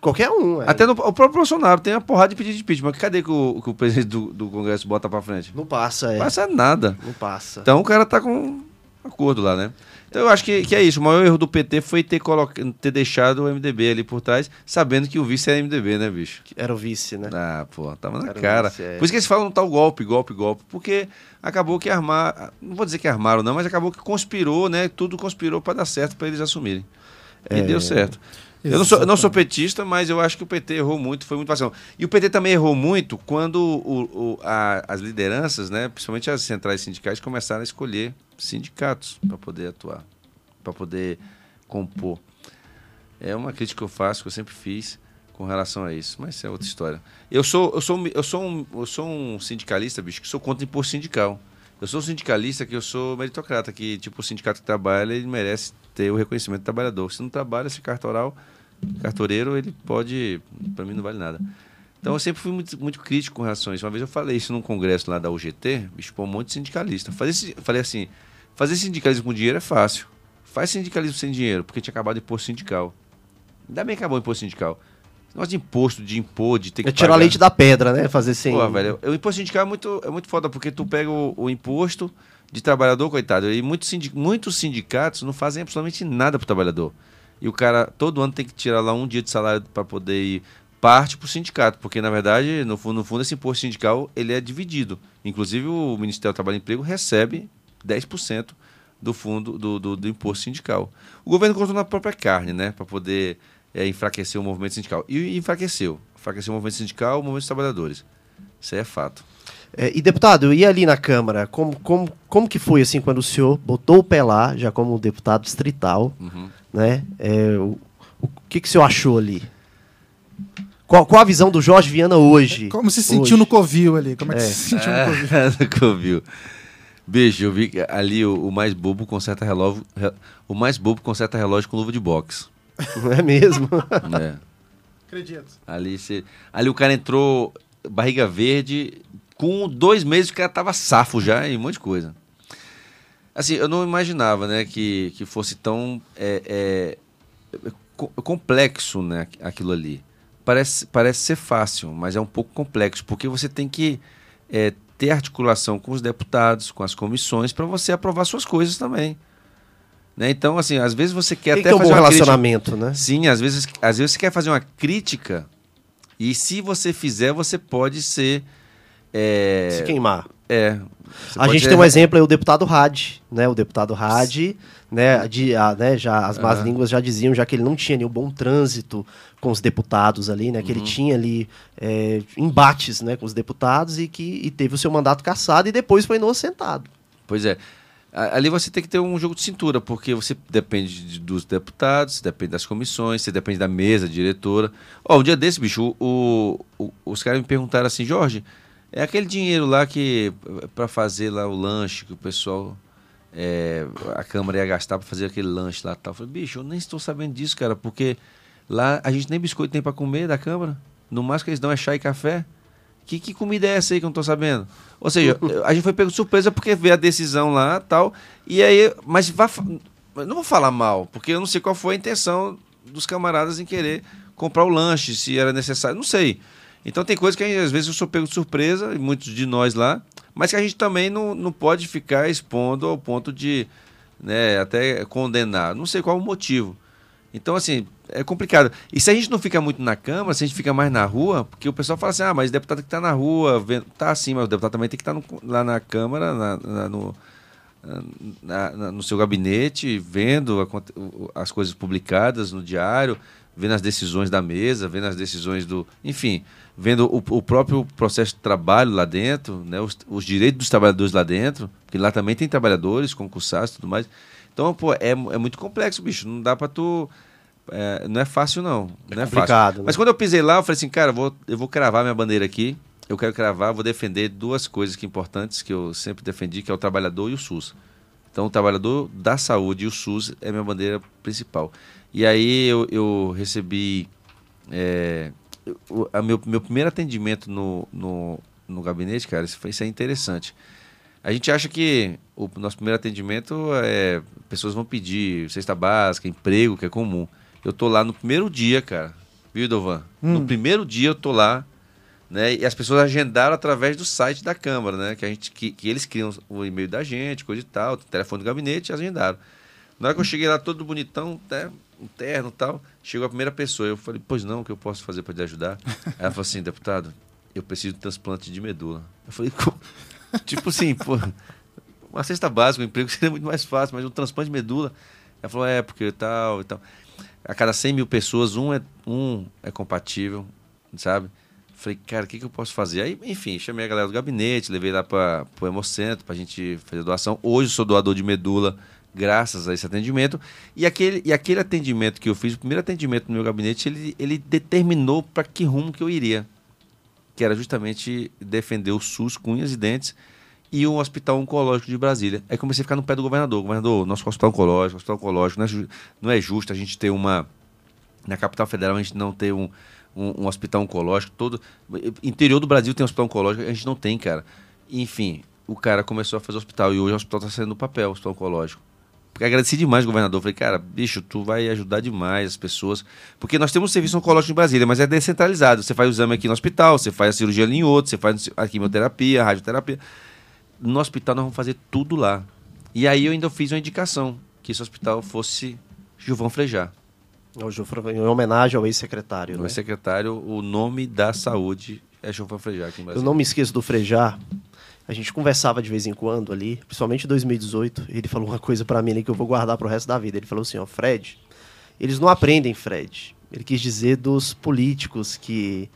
Qualquer um. é. Até no, o próprio Bolsonaro tem uma porrada de pedido de impeachment. Cadê que o, que o presidente do, do Congresso bota pra frente? Não passa, é. Não passa nada. Não passa. Então o cara tá com um acordo lá, né? Então eu acho que, que é isso. O maior erro do PT foi ter, coloca, ter deixado o MDB ali por trás, sabendo que o vice é MDB, né, bicho? Era o vice, né? Ah, pô, tava na Era cara. vice, é. Por isso que eles falam tal golpe, golpe, golpe. Porque acabou que armar. Não vou dizer que armaram, não, mas acabou que conspirou, né? Tudo conspirou pra dar certo pra eles assumirem. E É. deu certo. Eu não, sou, eu não sou petista, mas eu acho que o PT errou muito, foi muito vacilão. E o PT também errou muito quando o- o- a- as lideranças, né, principalmente as centrais sindicais, começaram a escolher sindicatos para poder atuar, para poder compor. É uma crítica que eu faço, que eu sempre fiz com relação a isso, mas isso é outra história. Eu sou, eu sou, um- eu sou, um, eu sou um sindicalista, bicho, que sou contra imposto sindical. Eu sou um sindicalista que eu sou meritocrata, que tipo, o sindicato que trabalha, ele merece ter o reconhecimento do trabalhador. Se não trabalha, se cartoral, cartoreiro, ele pode, para mim não vale nada. Então eu sempre fui muito, muito crítico com relação a isso. Uma vez eu falei isso num congresso lá da UGT, pô, um monte de sindicalista. Fazer, falei assim, fazer sindicalismo com dinheiro é fácil. Faz sindicalismo sem dinheiro, porque tinha acabado o imposto sindical. Ainda bem que acabou o imposto sindical. Negócio de imposto, de impor, de ter que É tirar leite da pedra, né? Fazer sem. Pô, velho, o imposto sindical é muito, é muito foda, porque tu pega o, o imposto de trabalhador, coitado, e muitos, sindi- muitos sindicatos não fazem absolutamente nada pro trabalhador. E o cara, todo ano tem que tirar lá um dia de salário para poder ir parte para o sindicato, porque na verdade, no fundo, no fundo, esse imposto sindical ele é dividido. Inclusive, o Ministério do Trabalho e Emprego recebe 10% do fundo do, do, do, imposto sindical. O governo cortou na própria carne, né, para poder é, enfraquecer o movimento sindical. E enfraqueceu. Enfraqueceu o movimento sindical, o movimento dos trabalhadores. Isso aí é fato. É, e deputado, e ali na Câmara, como, como, como que foi assim quando o senhor botou o pé lá, já como deputado distrital, uhum. Né? É, o, o que, que o senhor achou ali? Qual, qual a visão do Jorge Viana hoje? Como se sentiu hoje? no Covil ali? Como é que é. se sentiu no Covil? no Covil. Beijo, eu vi ali o, o, mais bobo conserta relógio. O mais bobo conserta relógio com luva de boxe. Não é mesmo? É. Acredito. Ali, cê, ali o cara entrou barriga verde, com dois meses o cara tava safo já e um monte de coisa. Assim, eu não imaginava, né, que, que fosse tão é, é, complexo, né, aquilo ali. Parece, parece ser fácil, mas é um pouco complexo, porque você tem que é, ter articulação com os deputados, com as comissões, para você aprovar suas coisas também. Né? Então, assim, às vezes você quer tem até que fazer um relacionamento, crítica. né? Sim, às vezes, às vezes você quer fazer uma crítica e se você fizer, você pode ser. É... Se queimar. É. A gente tem um exemplo aí, o deputado Hadi, né? O deputado Hadi, né? De, a, né? Já, as más línguas já diziam já que ele não tinha nenhum bom trânsito com os deputados ali, né? Que uhum. ele tinha ali é, embates né, com os deputados e que e teve o seu mandato cassado e depois foi inocentado. Pois é. Ali você tem que ter um jogo de cintura, porque você depende de, dos deputados, depende das comissões, você depende da mesa, diretora. Ó, um dia desse, bicho, o, o, os caras me perguntaram assim, Jorge, é aquele dinheiro lá que para fazer lá o lanche que o pessoal é, a Câmara ia gastar para fazer aquele lanche lá tal. Eu falei, bicho, eu nem estou sabendo disso, cara, porque lá a gente nem biscoito tem para comer da Câmara. No máximo que eles dão é chá e café. Que, que comida é essa aí que eu não tô sabendo? Ou seja, a gente foi pego de surpresa porque veio a decisão lá tal. E aí, mas vá, não vou falar mal, porque eu não sei qual foi a intenção dos camaradas em querer comprar o lanche, se era necessário, não sei. Então tem coisas que às vezes eu sou pego de surpresa, e muitos de nós lá, mas que a gente também não, não pode ficar expondo ao ponto de né, até condenar. Não sei qual o motivo. Então, assim, é complicado. E se a gente não fica muito na Câmara, se a gente fica mais na rua, porque o pessoal fala assim, ah, mas o deputado que está na rua, vendo... tá assim, mas o deputado também tem que estar tá lá na Câmara, na, na, no, na, no seu gabinete, vendo a, as coisas publicadas no diário, vendo as decisões da mesa, vendo as decisões do. Enfim, vendo o, o próprio processo de trabalho lá dentro, né, os, os, direitos dos trabalhadores lá dentro, porque lá também tem trabalhadores, concursados e tudo mais. Então, pô, é, é muito complexo, bicho. Não dá para tu. É, não é fácil, não. É não é fácil. Né? Mas quando eu pisei lá, eu falei assim, cara, eu vou, eu vou cravar minha bandeira aqui. Eu quero cravar, vou defender duas coisas que importantes que eu sempre defendi, que é o trabalhador e o SUS. Então, o trabalhador da saúde e o SUS é minha bandeira principal. E aí eu, eu recebi é, o a meu, meu primeiro atendimento no, no, no gabinete, cara, isso, foi, isso é interessante. A gente acha que o nosso primeiro atendimento é pessoas vão pedir cesta básica, emprego, que é comum. Eu tô lá no primeiro dia, cara. Viu, Dovan? Hum. No primeiro dia eu tô lá, né? E as pessoas agendaram através do site da Câmara, né? Que, a gente, que, que eles criam o e-mail da gente, coisa e tal, telefone do gabinete, e agendaram. Na hora que eu cheguei lá todo bonitão, né? Um terno e tal, chegou a primeira pessoa. Eu falei, pois não, o que eu posso fazer para te ajudar? Ela falou assim, deputado, eu preciso de transplante de medula. Eu falei, Como? tipo assim, pô, uma cesta básica, um emprego seria muito mais fácil, mas um transplante de medula. Ela falou, é, porque tal e tal. A cada 100 mil pessoas, um é, um é compatível, sabe? Falei, cara, o que, que eu posso fazer? Aí, enfim, chamei a galera do gabinete, levei lá para o Hemocentro para a gente fazer doação. Hoje eu sou doador de medula, graças a esse atendimento. E aquele, e aquele atendimento que eu fiz, o primeiro atendimento no meu gabinete, ele, ele determinou para que rumo que eu iria que era justamente defender o SUS com unhas e dentes e o Hospital Oncológico de Brasília. Aí comecei a ficar no pé do governador. Governador, nosso Hospital Oncológico, Hospital Oncológico, não é, não é justo a gente ter uma... Na capital federal a gente não ter um, um, um, hospital oncológico todo... Interior do Brasil tem um hospital oncológico, a gente não tem, cara. Enfim, o cara começou a fazer hospital e hoje o hospital está saindo no papel, o hospital oncológico. Porque agradeci demais governador. Falei, cara, bicho, tu vai ajudar demais as pessoas. Porque nós temos um serviço oncológico em Brasília, mas é descentralizado. Você faz o exame aqui no hospital, você faz a cirurgia ali em outro, você faz a quimioterapia, a radioterapia. No hospital nós vamos fazer tudo lá. E aí eu ainda fiz uma indicação, que esse hospital fosse Gilvão Frejar. É em homenagem ao ex-secretário. O né? ex-secretário, o nome da saúde é Chofran Frejá aqui em Eu Brasília. não me esqueço do Frejá. A gente conversava de vez em quando ali, principalmente em 2018. Ele falou uma coisa pra mim ali que eu vou guardar pro resto da vida. Ele falou assim: ó, Fred, eles não aprendem, Fred. Ele quis dizer dos políticos que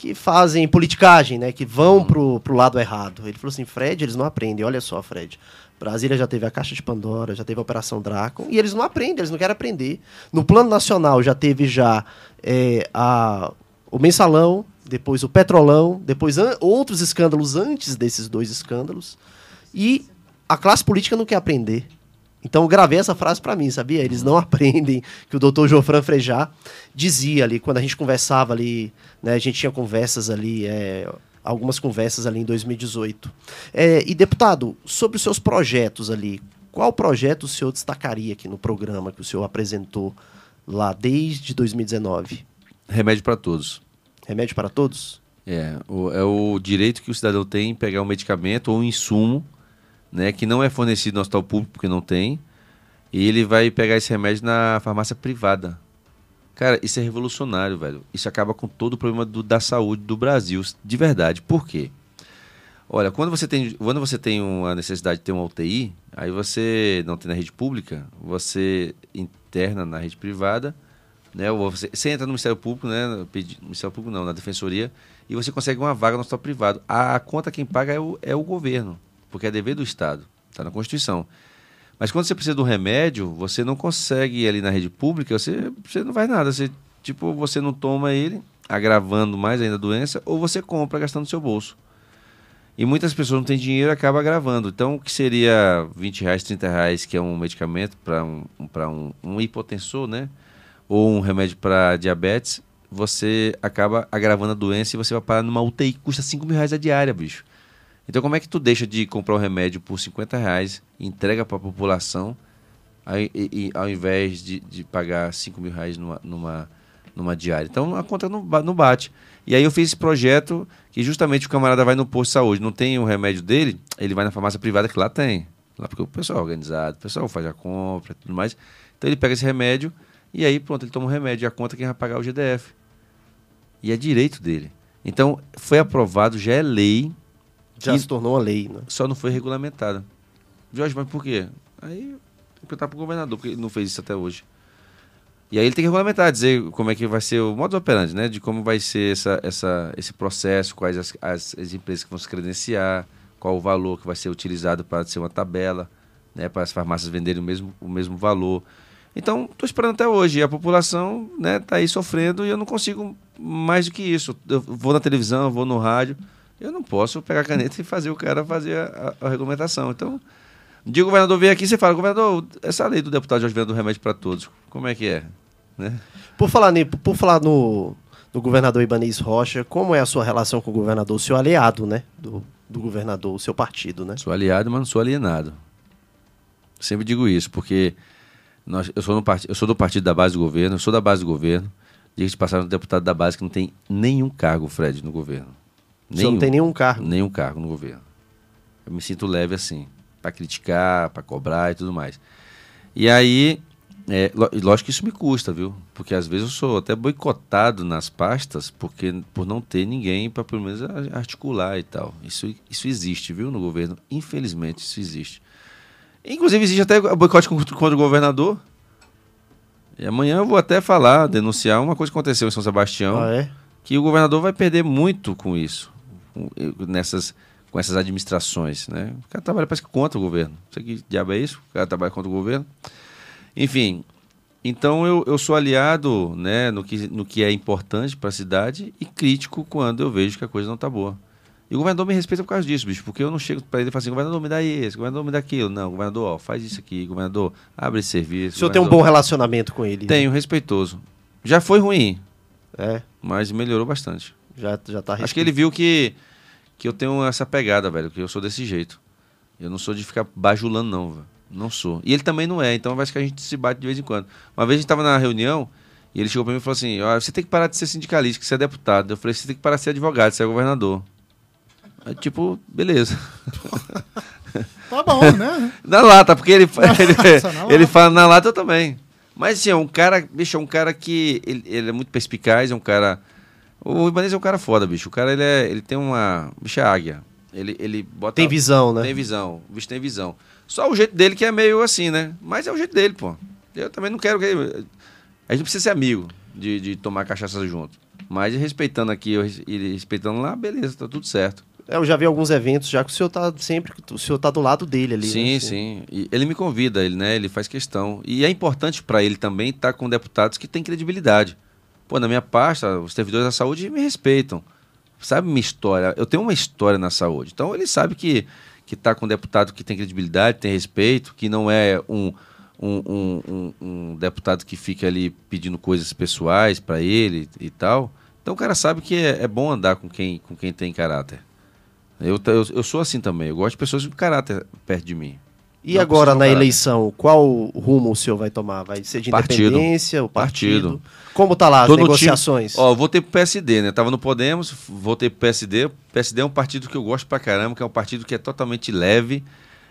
que fazem politicagem, né? Que vão pro, pro lado errado. Ele falou assim, Fred, eles não aprendem. Olha só, Fred. Brasília já teve a Caixa de Pandora, já teve a Operação Draco, e eles não aprendem, eles não querem aprender. No plano nacional já teve já é, a, o mensalão, depois o petrolão, depois outros escândalos antes desses dois escândalos. E a classe política não quer aprender. Então eu gravei essa frase pra mim, sabia? Eles não aprendem, que o doutor Jofran Frejá dizia ali, quando a gente conversava ali, né, a gente tinha conversas ali, é, algumas conversas ali em 2018. É, e deputado, sobre os seus projetos ali, qual projeto o senhor destacaria aqui no programa que o senhor apresentou lá desde 2019? Remédio para todos. Remédio para todos? É o, é o direito que o cidadão tem em pegar um medicamento ou um insumo, né, que não é fornecido no hospital público, porque não tem, e ele vai pegar esse remédio na farmácia privada. Cara, isso é revolucionário, velho. Isso acaba com todo o problema do- da saúde do Brasil, de verdade. Por quê? Olha, quando você tem, quando você tem uma necessidade de ter uma UTI, aí você não tem na rede pública, você interna na rede privada, né? Você, você entra no Ministério Público, né? no Ministério Público não, na Defensoria, e você consegue uma vaga no hospital privado. A, a conta quem paga é o, é o governo, porque é dever do Estado, está na Constituição. Mas quando você precisa de um remédio, você não consegue ir ali na rede pública, você, você não faz nada. Você, tipo, você não toma ele, agravando mais ainda a doença, ou você compra gastando seu bolso. E muitas pessoas não têm dinheiro e agravando. Então, o que seria 20 reais, 30 reais, que é um medicamento para um, um, um hipotensor, né? Ou um remédio para diabetes, você acaba agravando a doença e você vai parar numa UTI que custa 5 mil reais a diária, bicho. Então, como é que tu deixa de comprar um remédio por 50 reais, entrega para a população, aí, e- ao invés de, de pagar 5 mil reais numa, numa, numa diária? Então, a conta não, não bate. E aí eu fiz esse projeto que justamente o camarada vai no posto de saúde, não tem o remédio dele, ele vai na farmácia privada que lá tem. Lá porque o pessoal é organizado, o pessoal faz a compra e tudo mais. Então ele pega esse remédio e aí pronto, ele toma o remédio e a conta quem vai pagar é o GDF. E é direito dele. Então foi aprovado, já é lei, Já se tornou uma lei, né? só não foi regulamentada. Jorge, mas por quê? Aí eu perguntar pro governador, porque ele não fez isso até hoje. E aí ele tem que regulamentar, dizer como é que vai ser o modus operandi, né? De como vai ser essa, essa, esse processo, quais as, as, as empresas que vão se credenciar, qual o valor que vai ser utilizado para ser uma tabela, né? Para as farmácias venderem o mesmo, o mesmo valor. Então, estou esperando até hoje. A população né, tá aí sofrendo e eu não consigo mais do que isso. Eu vou na televisão, vou no rádio. Eu não posso pegar a caneta e fazer o cara fazer a, a- a regulamentação. Então, um dia o governador vem aqui e você fala, governador, essa lei do deputado Jorge Viana do remédio para todos, como é que é? Né? Por falar, por falar no, no governador Ibanez Rocha, como é a sua relação com o governador, o seu aliado, né? Do, do governador, o seu partido, né? Sou aliado, mas não sou alienado. Sempre digo isso, porque nós, eu, sou part, eu sou do partido da base do governo, eu sou da base do governo. Diga de passar um deputado da base que não tem nenhum cargo, Fred, no governo. Senhor não tem nenhum cargo. Nenhum cargo no governo. Eu me sinto leve assim, para criticar, para cobrar e tudo mais. E aí, é, lógico que isso me custa, viu? Porque às vezes eu sou até boicotado nas pastas porque, por não ter ninguém para pelo menos articular e tal. Isso, isso existe, viu, no governo. Infelizmente, isso existe. Inclusive, existe até boicote contra, o governador. E amanhã eu vou até falar, denunciar uma coisa que aconteceu em São Sebastião Ah, é? que o governador vai perder muito com isso, com, nessas, com essas administrações, né? O cara trabalha parece que contra o governo. Não sei que diabo é isso, o cara trabalha contra o governo. Enfim, então eu, eu sou aliado né, no, que, no que é importante para a cidade e crítico quando eu vejo que a coisa não está boa. E o governador me respeita por causa disso, bicho, porque eu não chego para ele e falo assim, governador, me dá isso, governador, me dá aquilo. Não, governador, ó, faz isso aqui, governador, abre esse serviço. O senhor tem um bom relacionamento com ele? né? Tenho, respeitoso. Já foi ruim, É, mas melhorou bastante. já, já tá Acho que ele viu que, que eu tenho essa pegada, velho, que eu sou desse jeito. Eu não sou de ficar bajulando, não, velho. Não sou. E ele também não é, então acho que a gente se bate de vez em quando. Uma vez a gente tava na reunião e ele chegou pra mim e falou assim: ó, você tem que parar de ser sindicalista, que você é deputado. Eu falei: você tem que parar de ser advogado, você é governador. Aí, tipo, beleza. Tá bom, né? Na lata, porque ele, ele, na ele lata. fala na lata eu também. Mas assim, é um cara, bicho, é um cara que ele, ele é muito perspicaz, é um cara. O Ibanez é um cara foda, bicho. O cara ele, é, ele tem uma. Bicho é águia. Ele, ele bota. Tem visão, né? Tem visão. O bicho tem visão. Só o jeito dele que é meio assim, né? Mas é o jeito dele, pô. Eu também não quero que. A gente precisa ser amigo de, de tomar cachaça junto. Mas respeitando aqui e respeitando lá, beleza, tá tudo certo. É, eu já vi alguns eventos já que o senhor tá sempre, o senhor tá do lado dele ali. Sim, né? sim. E ele me convida, ele, né? Ele faz questão. E é importante para ele também estar tá com deputados que têm credibilidade. Pô, na minha pasta, os servidores da saúde me respeitam. Sabe minha história? Eu tenho uma história na saúde. Então ele sabe que que está com um deputado que tem credibilidade, tem respeito, que não é um, um, um, um deputado que fica ali pedindo coisas pessoais para ele e tal. Então o cara sabe que é, é, bom andar com quem, com quem tem caráter. Eu, eu, eu sou assim também, eu gosto de pessoas com caráter perto de mim. E não agora na eleição, qual rumo o senhor vai tomar? Vai ser de partido. independência, o partido? partido. Como tá lá Tô as negociações? Time, ó, votei pro PSD, né? Tava no Podemos, votei pro PSD. O PSD é um partido que eu gosto pra caramba, que é um partido que é totalmente leve.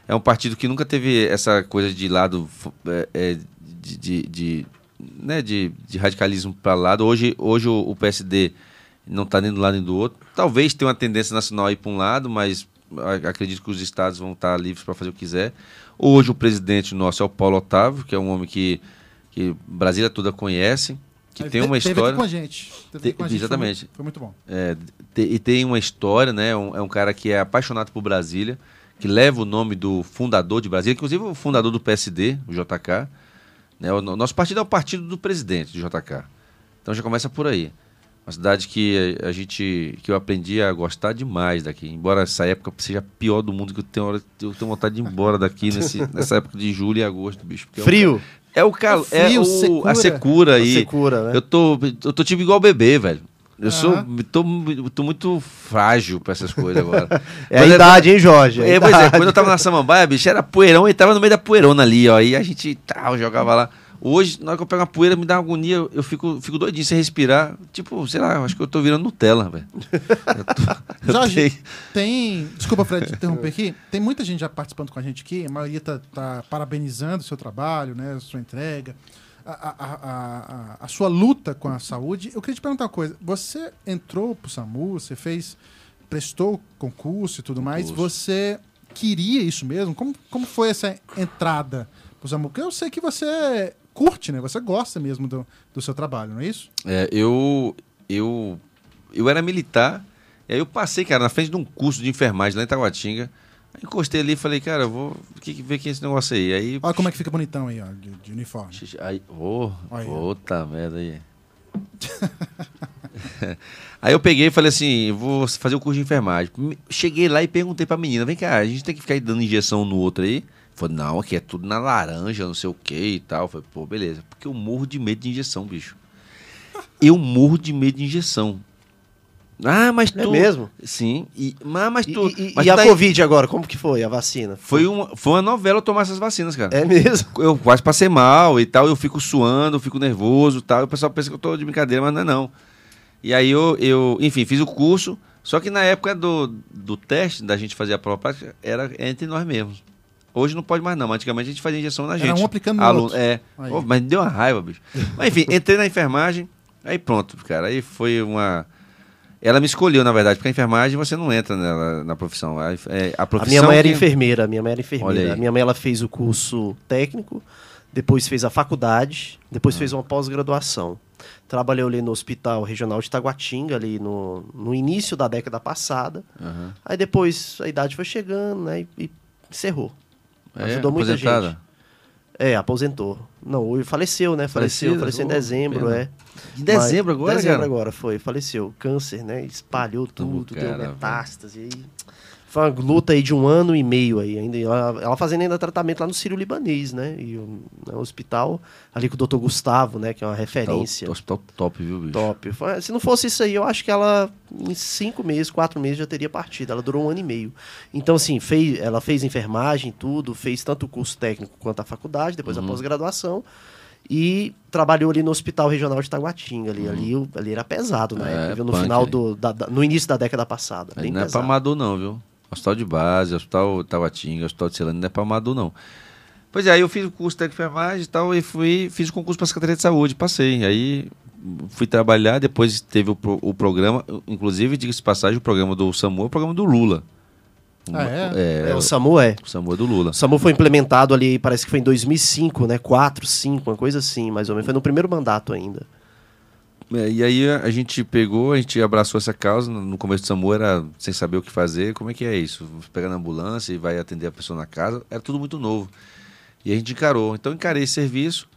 É um partido que nunca teve essa coisa de lado é, é, de, de, de, né, de, de radicalismo para lado. Hoje, hoje o, o PSD não está nem do lado nem do outro. Talvez tenha uma tendência nacional a ir para um lado, mas acredito que os estados vão estar livres para fazer o que quiser. Hoje o presidente nosso é o Paulo Otávio, que é um homem que, que Brasília toda conhece, que tem uma teve história. Aqui com a gente. Teve com a gente. Exatamente. Foi, foi, muito bom. É, te, e tem uma história, né? Um, é um cara que é apaixonado por Brasília, que leva o nome do fundador de Brasília, inclusive o fundador do PSD, o JK. Né? O nosso partido é o partido do presidente, do JK. Então já começa por aí. Uma cidade que a gente que eu aprendi a gostar demais daqui. Embora essa época seja a pior do mundo, que eu tenho, hora, eu tenho vontade de ir embora daqui nesse, nessa época de julho e agosto, bicho. Frio. É o calor. É, é, o, secura. a secura aí. A secura, né? Eu tô, eu tô tipo igual bebê, velho. Eu sou, tô, tô muito frágil pra essas coisas agora. é Mas a idade, hein, Jorge? É, pois é, quando eu tava na Samambaia, bicho, era poeirão e tava no meio da poeirona ali, ó. E a gente tal, jogava lá. Hoje, na hora que eu pego uma poeira, me dá uma agonia, eu fico, fico doidinho sem respirar. Tipo, sei lá, acho que eu tô virando Nutella, velho. Jorge, tenho... tem. Desculpa, Fred, interromper aqui. Tem muita gente já participando com a gente aqui, a maioria tá, tá parabenizando o seu trabalho, né? A sua entrega. A, a, a, a, sua luta com a saúde. Eu queria te perguntar uma coisa. Você entrou pro SAMU, você fez, prestou concurso e tudo mais. Você queria isso mesmo? Como, como foi essa entrada pro SAMU? Porque eu sei que você curte, né? Você gosta mesmo do, do seu trabalho, não é isso? É, eu, eu, eu era militar, e aí eu passei, cara, na frente de um curso de enfermagem lá em Taguatinga. Aí encostei ali e falei, cara, eu vou que, ver quem é esse negócio aí. aí Olha como é que fica bonitão aí, ó, de, de uniforme. Aí, oh, puta merda aí. aí eu peguei e falei assim, vou fazer o curso de enfermagem. Cheguei lá e perguntei pra menina, vem cá, a gente tem que ficar dando injeção no outro aí? Falei, não, aqui é tudo na laranja, não sei o que e tal. Falei, pô, beleza. Porque eu morro de medo de injeção, bicho. Eu morro de medo de injeção. Ah, mas é tu... É mesmo? Sim. E, mas, mas tu... E, e, mas e a tá Covid agora, como que foi a vacina? Foi uma, foi uma novela tomar essas vacinas, cara. É mesmo? Eu quase passei mal e tal, eu fico suando, eu fico nervoso e tal. O pessoal pensa que eu tô de brincadeira, mas não é não. E aí eu, eu enfim, fiz o curso, só que na época do, do teste, da gente fazer a prova prática, era entre nós mesmos. Hoje não pode mais não, mas antigamente a gente fazia injeção na gente. Era um aplicando no Aluno, outro. É, oh, mas deu uma raiva, bicho. mas enfim, entrei na enfermagem, aí pronto, cara, aí foi uma... Ela me escolheu, na verdade, porque a enfermagem você não entra nela, na profissão. A, é, a, profissão a minha mãe era enfermeira, a minha mãe era enfermeira. A minha mãe ela fez o curso técnico, depois fez a faculdade, depois ah. fez uma pós-graduação. Trabalhei ali no Hospital Regional de Taguatinga, ali no, no início da década passada. Uhum. Aí depois a idade foi chegando, né, e, e encerrou. É, Ajudou muita gente. É, aposentou. Não, faleceu, né? Faleceu, faleceu, faleceu em dezembro, pena. é. Em dezembro agora, Dezembro cara? agora foi, faleceu. Câncer, né? Espalhou tudo, cara, deu metástase. Aí foi uma luta aí de um ano e meio aí. Ainda, ela, ela fazendo ainda tratamento lá no Sírio Libanês, né? E o né, hospital ali com o doutor Gustavo, né? Que é uma referência. Tá, hospital top, viu, bicho? Top. Se não fosse isso aí, eu acho que ela em cinco meses, quatro meses já teria partido. Ela durou um ano e meio. Então, assim, fez, ela fez enfermagem, tudo, fez tanto o curso técnico quanto a faculdade, depois uhum. a pós-graduação. E trabalhou ali no Hospital Regional de Taguatinga. Ali, uhum. ali, ali era pesado na é, época, No final do. Da, da, no início da década passada. Não pesado. é pra amador, não, viu? Hospital de base, hospital Taguatinga, hospital de Celândia, não é para amador, não. Pois é, aí eu fiz o curso de enfermagem e tal, e fui, fiz o concurso para a Secretaria de Saúde, passei. Aí fui trabalhar, depois teve o, o programa, inclusive, diga-se passagem, o programa do SAMU é o programa do Lula. Ah, é? é? é? o SAMU é. O SAMU é do Lula. O SAMU foi implementado ali, parece que foi em 2005, né? 4, 5, uma coisa assim, mais ou menos. Foi no primeiro mandato ainda. É, e aí a gente pegou, a gente abraçou essa causa. No começo do SAMU era sem saber o que fazer. Como é que é isso? Pega na ambulância e vai atender a pessoa na casa. Era tudo muito novo. E a gente encarou. Então encarei esse serviço.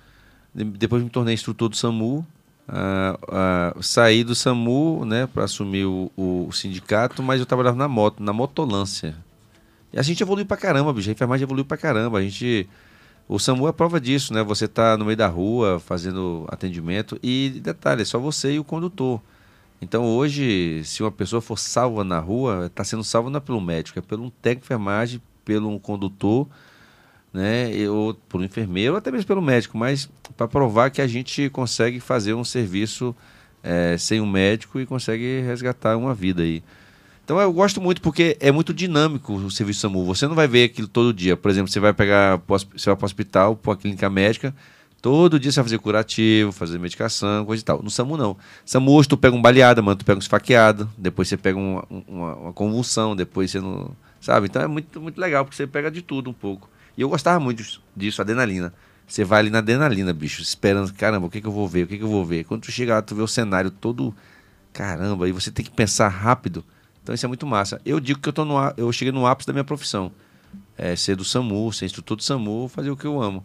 Depois me tornei instrutor do SAMU. Uh, uh, saí do SAMU né, para assumir o, o, sindicato, mas eu trabalhava na moto, na motolância. E a gente evoluiu pra caramba, bicho. A enfermagem evoluiu pra caramba. A gente. O SAMU é prova disso, né? Você tá no meio da rua fazendo atendimento e, detalhe, é só você e o condutor. Então hoje, se uma pessoa for salva na rua, está sendo salva não é pelo médico, é pelo um técnico de enfermagem, pelo um condutor né, ou por um enfermeiro, ou até mesmo pelo médico, mas para provar que a gente consegue fazer um serviço é, sem um médico e consegue resgatar uma vida aí. Então eu gosto muito porque é muito dinâmico o serviço SAMU. Você não vai ver aquilo todo dia. Por exemplo, você vai pegar, você vai para o hospital, para a clínica médica, todo dia você vai fazer curativo, fazer medicação, coisa e tal. No SAMU não. SAMU hoje tu pega um baleada, mano, tu pega um esfaqueado, depois você pega uma, uma, uma convulsão, depois você não. Sabe? Então é muito, muito legal, porque você pega de tudo um pouco. E eu gostava muito disso, adrenalina. Você vai ali na adrenalina, bicho, esperando, caramba, o que, que eu vou ver, o que, que eu vou ver. Quando tu chega lá, tu vê o cenário todo, caramba, e você tem que pensar rápido. Então isso é muito massa. Eu digo que eu, tô no, eu cheguei no ápice da minha profissão. É, ser do SAMU, ser instrutor do SAMU, fazer o que eu amo.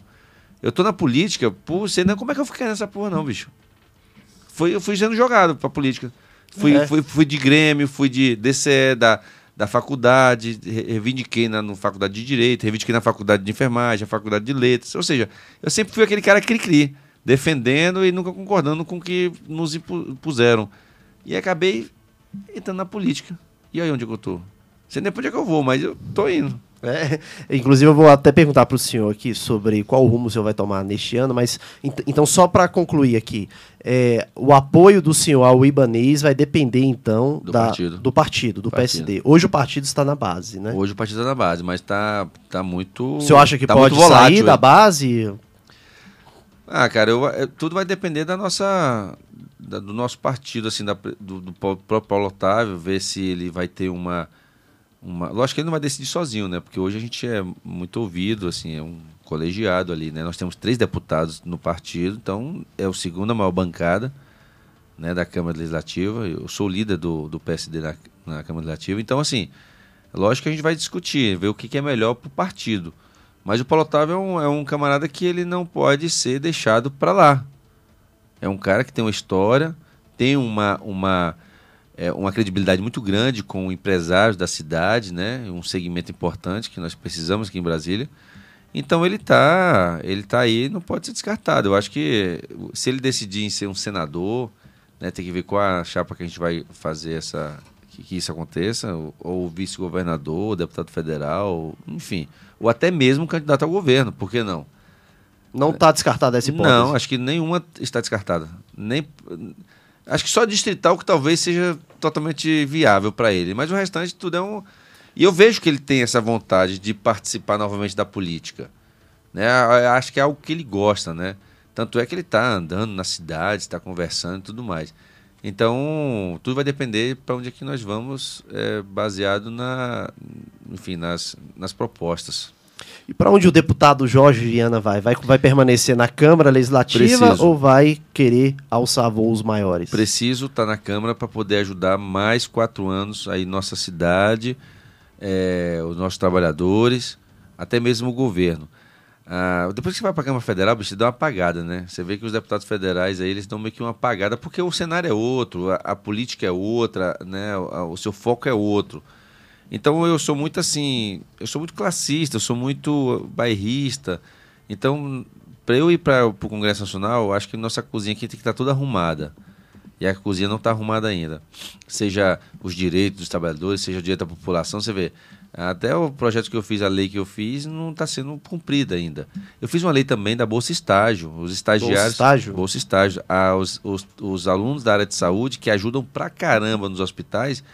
Eu tô na política, por sei não como é que eu fiquei nessa porra não, bicho. Foi, eu fui sendo jogado pra política. Fui, é. fui, fui de Grêmio, fui de DCE, da, da faculdade, reivindiquei na, na faculdade de Direito, reivindiquei na faculdade de Enfermagem, na faculdade de Letras. Ou seja, eu sempre fui aquele cara cri-cri, defendendo e nunca concordando com o que nos impuseram. E acabei entrando na política. E aí onde eu tô? Sei nem onde é que eu vou, mas eu tô indo. É, inclusive, eu vou até perguntar para o senhor aqui sobre qual rumo o senhor vai tomar neste ano, mas então, só para concluir aqui, é, o apoio do senhor ao Ibanês vai depender, então, do da, partido, do, partido, do partido. PSD. Hoje o partido está na base, né? Hoje o partido está na base, mas está tá muito. O senhor acha que tá pode sair da base? Ah, cara, eu, é, tudo vai depender da nossa. Da, do nosso partido, assim, da, do, do próprio Paulo Otávio, ver se ele vai ter uma uma. Lógico que ele não vai decidir sozinho, né? Porque hoje a gente é muito ouvido, assim, é um colegiado ali, né? Nós temos três deputados no partido, então é o segundo maior bancada né, da Câmara Legislativa. Eu sou líder do, do PSD na, na Câmara Legislativa, então, assim, lógico que a gente vai discutir, ver o que, que é melhor para o partido. Mas o Paulo Otávio é um, é um camarada que ele não pode ser deixado para lá. É um cara que tem uma história, tem uma, uma é, uma credibilidade muito grande com empresários da cidade, né? Um segmento importante que nós precisamos aqui em Brasília. Então ele está ele tá aí, não pode ser descartado. Eu acho que se ele decidir em ser um senador, né, tem que ver qual a chapa que a gente vai fazer essa que, que isso aconteça, ou, ou vice-governador, deputado federal, enfim, ou até mesmo candidato ao governo, por que não? Não está descartada essa hipótese? Não, acho que nenhuma está descartada. Nem Acho que só distrital que talvez seja totalmente viável para ele. Mas o restante tudo é um. E eu vejo que ele tem essa vontade de participar novamente da política. Né? Acho que é algo que ele gosta, né? Tanto é que ele está andando na cidade, está conversando e tudo mais. Então, tudo vai depender para onde é que nós vamos, é, baseado na, enfim, nas, nas propostas. E para onde o deputado Jorge Viana vai? vai? Vai permanecer na Câmara Legislativa Preciso. ou vai querer alçar voos maiores? Preciso estar tá na Câmara para poder ajudar mais quatro anos aí nossa cidade, é, os nossos trabalhadores, até mesmo o governo. Ah, depois que você vai para a Câmara Federal, você dá uma apagada, né? Você vê que os deputados federais aí, eles dão meio que uma apagada, porque o cenário é outro, a, a política é outra, né? O, o seu foco é outro. Então eu sou muito assim, eu sou muito classista, eu sou muito bairrista. Então, para eu ir para o Congresso Nacional, eu acho que nossa cozinha aqui tem que estar tá toda arrumada. E a cozinha não está arrumada ainda. Seja os direitos dos trabalhadores, seja o direito da população, você vê. Até o projeto que eu fiz, a lei que eu fiz, não está sendo cumprida ainda. Eu fiz uma lei também da Bolsa Estágio. Os estagiários. Bolsa Estágio? Bolsa Estágio. Ah, os, os, os alunos da área de saúde que ajudam pra caramba nos hospitais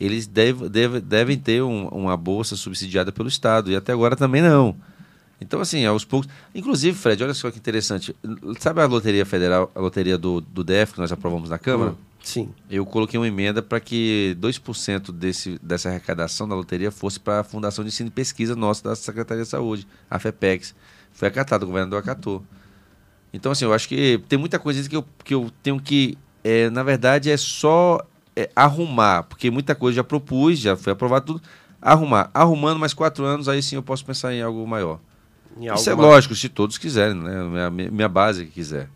eles deve, deve, devem ter um, uma bolsa subsidiada pelo Estado, e até agora também não. Então, assim, aos poucos. Inclusive, Fred, olha só que interessante. Sabe a loteria federal, a loteria do, do DF que nós aprovamos na Câmara? Hum, sim. Eu coloquei uma emenda para que 2% desse, dessa arrecadação da loteria fosse para a Fundação de Ensino e Pesquisa nossa da Secretaria de Saúde, a FEPEX. Foi acatado, o governador acatou. Então, assim, eu acho que tem muita coisa que eu, que eu tenho que. É, na verdade, é só é, arrumar, porque muita coisa já propus, já foi aprovado tudo. Arrumar. Arrumando mais quatro anos, aí sim eu posso pensar em algo maior. Em Isso é lógico, se todos quiserem, né? Minha, minha base quiser.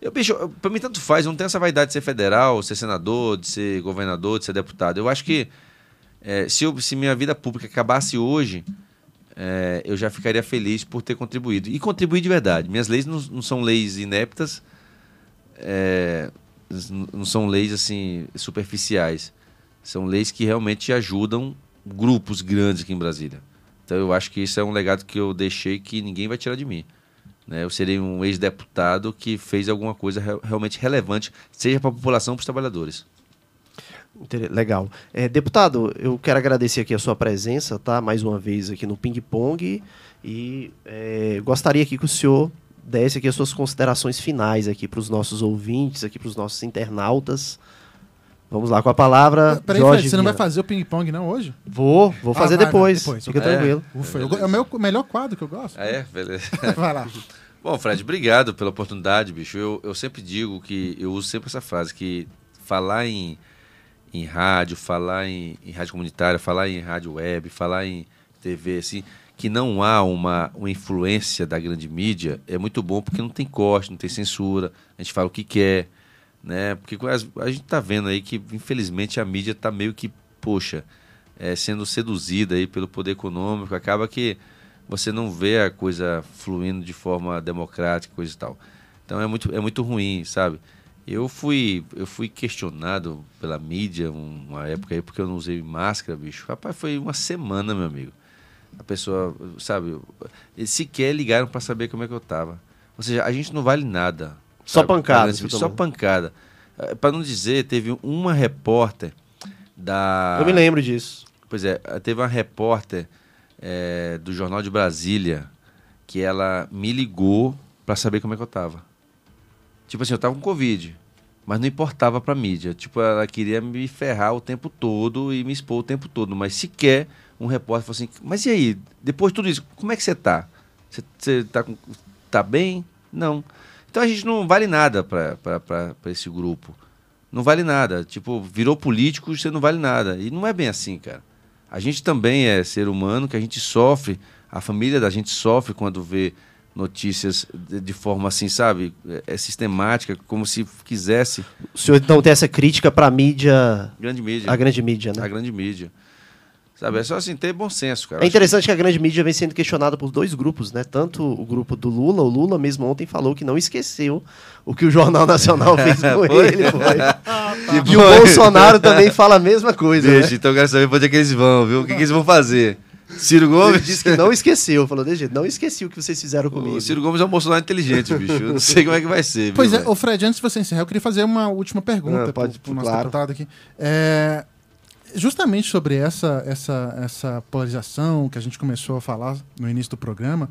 Eu, bicho, pra mim tanto faz, eu não tenho essa vaidade de ser federal, de ser senador, de ser governador, de ser deputado. Eu acho que é, se, eu, se minha vida pública acabasse hoje, é, eu já ficaria feliz por ter contribuído. E contribuir de verdade. Minhas leis não, não são leis ineptas, é, não são leis assim superficiais. São leis que realmente ajudam grupos grandes aqui em Brasília. Então eu acho que isso é um legado que eu deixei que ninguém vai tirar de mim. Né? Eu serei um ex-deputado que fez alguma coisa re realmente relevante, seja para a população para os trabalhadores. Legal. É, deputado, eu quero agradecer aqui a sua presença, tá? Mais uma vez aqui no Ping Pong e é, gostaria aqui que o senhor desse aqui as suas considerações finais aqui para os nossos ouvintes, aqui para os nossos internautas. Vamos lá com a palavra. Peraí, Jorge Fred, você não vai fazer o ping-pong não hoje? Vou, vou fazer ah, vai, depois. depois. Fica é, tranquilo. Ufa, eu, é o meu melhor quadro que eu gosto. Ah, é, beleza. vai lá. Bom, Fred, obrigado pela oportunidade, bicho. Eu, eu sempre digo que eu uso sempre essa frase que falar em, em rádio, falar em, em rádio comunitária, falar em rádio web, falar em TV, assim, que não há uma, uma influência da grande mídia é muito bom porque não tem corte, não tem censura, a gente fala o que quer né? Porque a gente está vendo aí que, infelizmente, a mídia está meio que, poxa, é, sendo seduzida aí pelo poder econômico, acaba que você não vê a coisa fluindo de forma democrática, coisa e tal. Então é muito, é muito ruim, sabe? Eu fui, eu fui questionado pela mídia uma época aí porque eu não usei máscara, bicho. Rapaz, foi uma semana, meu amigo. A pessoa, sabe, eles sequer ligaram para saber como é que eu tava. Ou seja, a gente não vale nada. Só pancada. Só pancada. É, Para não dizer, teve uma repórter da. Eu me lembro disso. Pois é, teve uma repórter é, do Jornal de Brasília que ela me ligou para saber como é que eu tava. Tipo assim, eu tava com Covid, mas não importava pra mídia. Tipo, ela queria me ferrar o tempo todo e me expor o tempo todo, mas sequer um repórter falou assim: Mas e aí, depois de tudo isso, como é que você tá? Você, você tá, tá bem? Não. Então a gente não vale nada para esse grupo. Não vale nada. Tipo, virou político, você não vale nada. E não é bem assim, cara. A gente também é ser humano, que a gente sofre, a família da gente sofre quando vê notícias de, de forma assim, sabe? É, é, sistemática, como se quisesse. O senhor então tem essa crítica para a mídia. Grande mídia. A grande mídia, né? A grande mídia. Sabe, é só assim, ter bom senso, cara. É interessante que... que... a grande mídia vem sendo questionada por dois grupos, né? Tanto o grupo do Lula, o Lula mesmo ontem falou que não esqueceu o que o Jornal Nacional fez com ele. Foi. e o Bolsonaro também fala a mesma coisa. Deixa, né? então eu quero saber pra onde é que eles vão, viu? O que, que eles vão fazer? Ciro Gomes ele disse que não esqueceu, falou desse jeito, não esqueci o que vocês fizeram comigo. O Ciro Gomes é um Bolsonaro inteligente, bicho. Eu não sei como é que vai ser. Pois viu, é, o Fred, antes de você encerrar, eu queria fazer uma última pergunta não, pode, pro, pro nosso deputado aqui. É, justamente sobre essa, essa, essa polarização que a gente começou a falar no início do programa,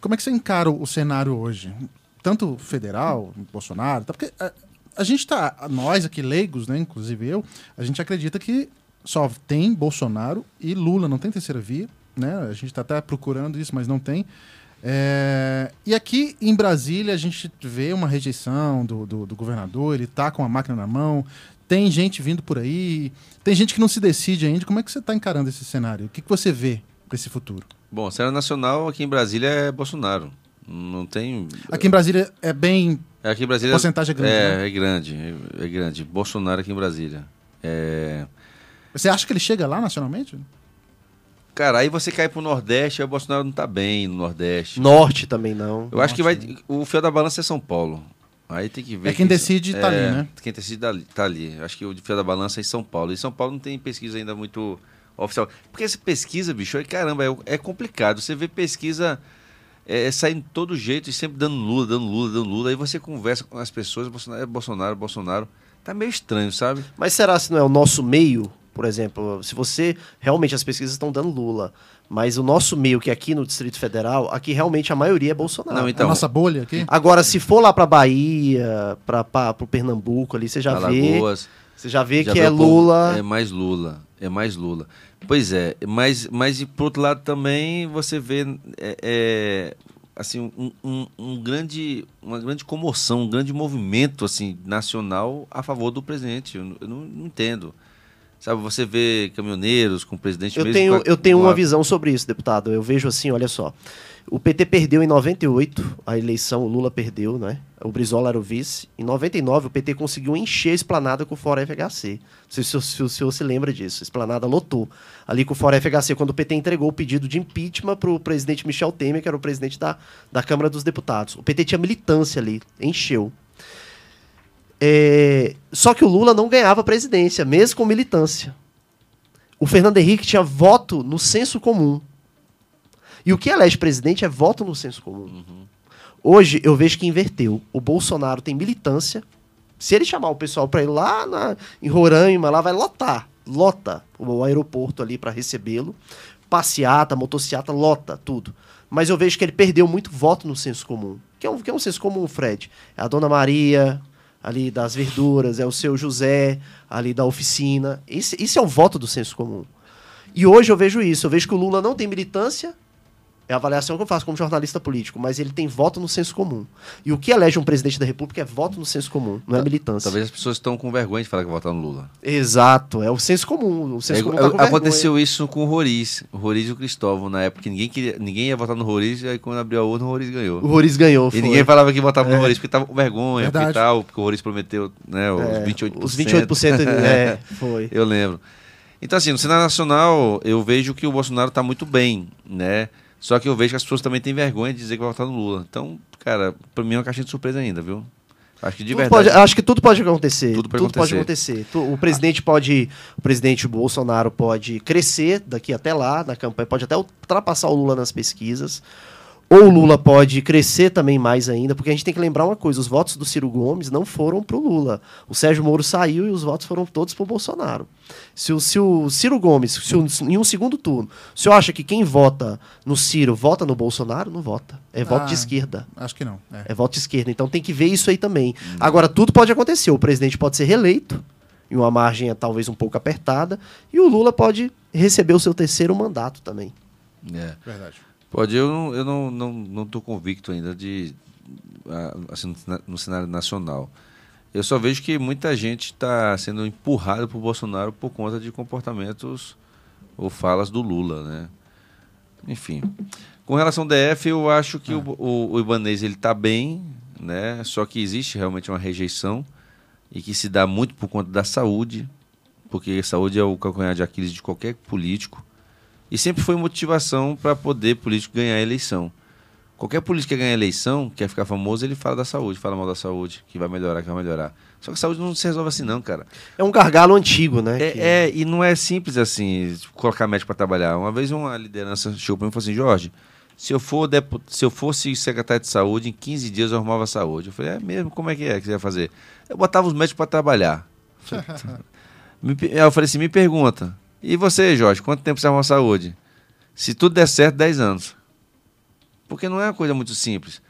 como é que você encara o cenário hoje? Tanto federal, Bolsonaro, tá? porque a, a gente está, nós aqui leigos, né, inclusive eu, a gente acredita que só tem Bolsonaro e Lula, não tem terceira via, né? A gente está até procurando isso, mas não tem. É... E aqui em Brasília a gente vê uma rejeição do, do, do governador, ele está com a máquina na mão, tem gente vindo por aí, tem gente que não se decide ainda. Como é que você está encarando esse cenário? O que, que você vê para esse futuro? Bom, cenário nacional aqui em Brasília é Bolsonaro. Não tem. Aqui em Brasília é bem. É, aqui em Brasília. A porcentagem é grande. É, né? é grande. É, é grande. Bolsonaro aqui em Brasília. É... Você acha que ele chega lá nacionalmente? Cara, aí você cai pro Nordeste, aí o Bolsonaro não tá bem no Nordeste. Norte também não. Eu Norte acho que vai. O fio da balança é São Paulo. Aí tem que ver. É quem, decide tá é, ali, né? Quem decide tá ali. Acho que o fio da balança é em São Paulo. E São Paulo não tem pesquisa ainda muito oficial. Porque essa pesquisa, bicho, é, caramba, é, é complicado. Você vê pesquisa é, é saindo de todo jeito e sempre dando Lula, dando Lula, dando Lula. Aí você conversa com as pessoas, Bolsonaro, é Bolsonaro, Bolsonaro. Tá meio estranho, sabe? Mas será se não é o nosso meio Por exemplo, se você. Realmente as pesquisas estão dando Lula. Mas o nosso meio, que é aqui no Distrito Federal, aqui realmente a maioria é Bolsonaro. Não, então, a nossa bolha aqui. Agora, se for lá para Bahia, para o Pernambuco ali, você já Alagoas, vê. Você já vê já que é Lula. É mais Lula. É mais Lula. Pois é, mas, mas e por outro lado também você vê é, é, assim um, um, um, grande, uma grande comoção, um grande movimento assim nacional a favor do presidente. Eu, eu não, não entendo. Sabe, você vê caminhoneiros com o presidente eu tenho, Eu tenho uma visão sobre isso, deputado. Eu vejo assim, olha só. O PT perdeu em 98 a eleição, o Lula perdeu, né? O Brizola era o vice. Em 99, o PT conseguiu encher a esplanada com o Fora FHC. Se, se, se, o senhor se lembra disso. A esplanada lotou. Ali com o Fora FHC, quando o PT entregou o pedido de impeachment para o presidente Michel Temer, que era o presidente da, da Câmara dos Deputados. O PT tinha militância ali, encheu. É, só que o Lula não ganhava a presidência, mesmo com militância. O Fernando Henrique tinha voto no senso comum. E o que elege presidente é voto no senso comum. Uhum. Hoje eu vejo que inverteu. O Bolsonaro tem militância. Se ele chamar o pessoal para ir lá na, em Roraima, lá vai lotar. Lota o aeroporto ali para recebê-lo. Passeata, motociata, lota tudo. Mas eu vejo que ele perdeu muito voto no senso comum. Que é um, que é um senso comum, Fred? É a Dona Maria, ali das verduras, é o seu José, ali da oficina. Esse, esse é o voto do senso comum. E hoje eu vejo isso. Eu vejo que o Lula não tem militância é a avaliação que eu faço como jornalista político, mas ele tem voto no senso comum. E o que elege um presidente da República é voto no senso comum, não é militância. Talvez as pessoas estão com vergonha de falar que votaram no Lula. Exato, é o senso comum. O senso é, comum tá aconteceu isso com o Roriz, o Roriz e o Cristóvão, na época ninguém, queria, ninguém ia votar no Roriz, e aí quando abriu a urna, o Roriz ganhou. O Roriz ganhou, E ninguém falava que votava é. no Roriz porque estava com vergonha, porque, tal, porque o Roriz prometeu né, os é, 28%. Os 28% é, foi. Eu lembro. Então, assim, no cenário nacional, eu vejo que o Bolsonaro está muito bem, né? Só que eu vejo que as pessoas também têm vergonha de dizer que vai votar no Lula. Então, cara, pra mim é uma caixinha de surpresa ainda, viu? Acho que de tudo verdade. Pode, acho que tudo pode acontecer. Tudo pode tudo acontecer. Pode acontecer. O presidente pode. O presidente Bolsonaro pode crescer daqui até lá na campanha, pode até ultrapassar o Lula nas pesquisas. Ou o Lula pode crescer também mais ainda, porque a gente tem que lembrar uma coisa: os votos do Ciro Gomes não foram para o Lula. O Sérgio Moro saiu e os votos foram todos para o Bolsonaro. Se o, se o Ciro Gomes, se o, em um segundo turno, o senhor acha que quem vota no Ciro vota no Bolsonaro? Não vota. É ah, voto de esquerda. Acho que não. É. é. voto de esquerda. Então tem que ver isso aí também. Hum. Agora, tudo pode acontecer. O presidente pode ser reeleito, em uma margem talvez um pouco apertada, e o Lula pode receber o seu terceiro mandato também. É. Verdade. Pode, eu não eu não, não, não tô convicto ainda de assim, no cenário nacional. Eu só vejo que muita gente está sendo empurrada por Bolsonaro por conta de comportamentos ou falas do Lula, né? Enfim. Com relação ao DF, eu acho que ah. o, o, o Ibanez ele está bem, né? Só que existe realmente uma rejeição e que se dá muito por conta da saúde, porque saúde é o calcanhar de Aquiles de qualquer político. E sempre foi motivação para poder político ganhar a eleição. Qualquer político que ganha a eleição, quer ficar famoso, ele fala da saúde, fala mal da saúde, que vai melhorar, que vai melhorar. Só que a saúde não se resolve assim, não, cara. É um gargalo antigo, né? É, que... é e não é simples assim, colocar médico para trabalhar. Uma vez uma liderança chegou para mim e falou assim: Jorge, se eu, for deput... se eu fosse secretário de saúde, em 15 dias eu arrumava a saúde. Eu falei: é mesmo? Como é que é que você ia fazer? Eu botava os médicos para trabalhar. eu falei assim: me pergunta, e você, Jorge, quanto tempo você arruma saúde? Se tudo der certo, 10 anos. Porque não é uma coisa muito simples.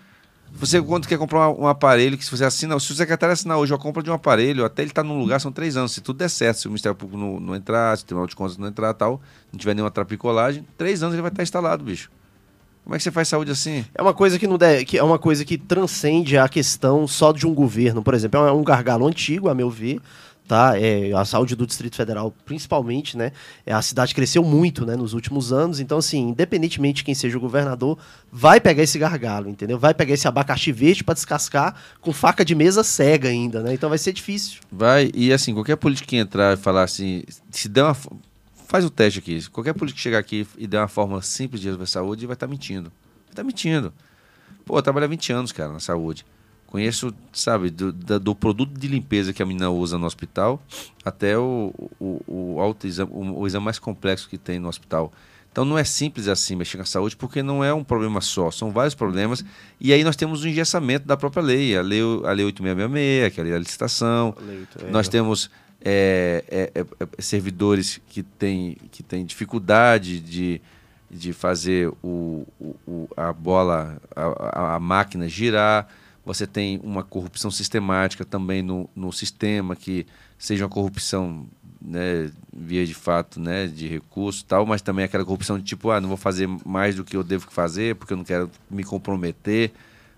Você, quando quer comprar um aparelho, que se você assina, se o secretário assinar hoje a compra de um aparelho, até ele estar tá num lugar, são três anos. Se tudo der certo, se o Ministério Público não, não entrar, se o Tribunal de Contas não entrar tal, não tiver nenhuma trapicolagem, três anos ele vai estar instalado, bicho. Como é que você faz saúde assim? É uma coisa que não deve, que é uma coisa que transcende a questão só de um governo, por exemplo. É um gargalo antigo, a meu ver, tá? É, a saúde do Distrito Federal, principalmente, né? É, a cidade cresceu muito, né, nos últimos anos. Então, assim, independentemente de quem seja o governador, vai pegar esse gargalo, entendeu? Vai pegar esse abacaxi verde para descascar com faca de mesa cega ainda, né? Então vai ser difícil. Vai, e assim, qualquer político que entrar e falar assim, se der uma. Faz o teste aqui. Qualquer político que chegar aqui e der uma forma simples de resolver saúde, vai estar tá mentindo. Vai estar tá mentindo. Pô, eu trabalho há 20 anos, cara, na saúde. Conheço, sabe, do, do, produto de limpeza que a menina usa no hospital até o, o, o autoexame, o, o exame mais complexo que tem no hospital. Então não é simples assim mexer com a saúde, porque não é um problema só, são vários problemas. E aí nós temos o engessamento da própria lei, a lei, a lei 8666, que é a lei da licitação. Lei, nós temos é, é, é, é servidores que têm que tem dificuldade de, de fazer o, o, a bola, a, a, máquina girar. Você tem uma corrupção sistemática também no, no sistema, que seja uma corrupção né, via de fato, né, de recurso tal, mas também aquela corrupção de tipo, ah, não vou fazer mais do que eu devo fazer porque eu não quero me comprometer.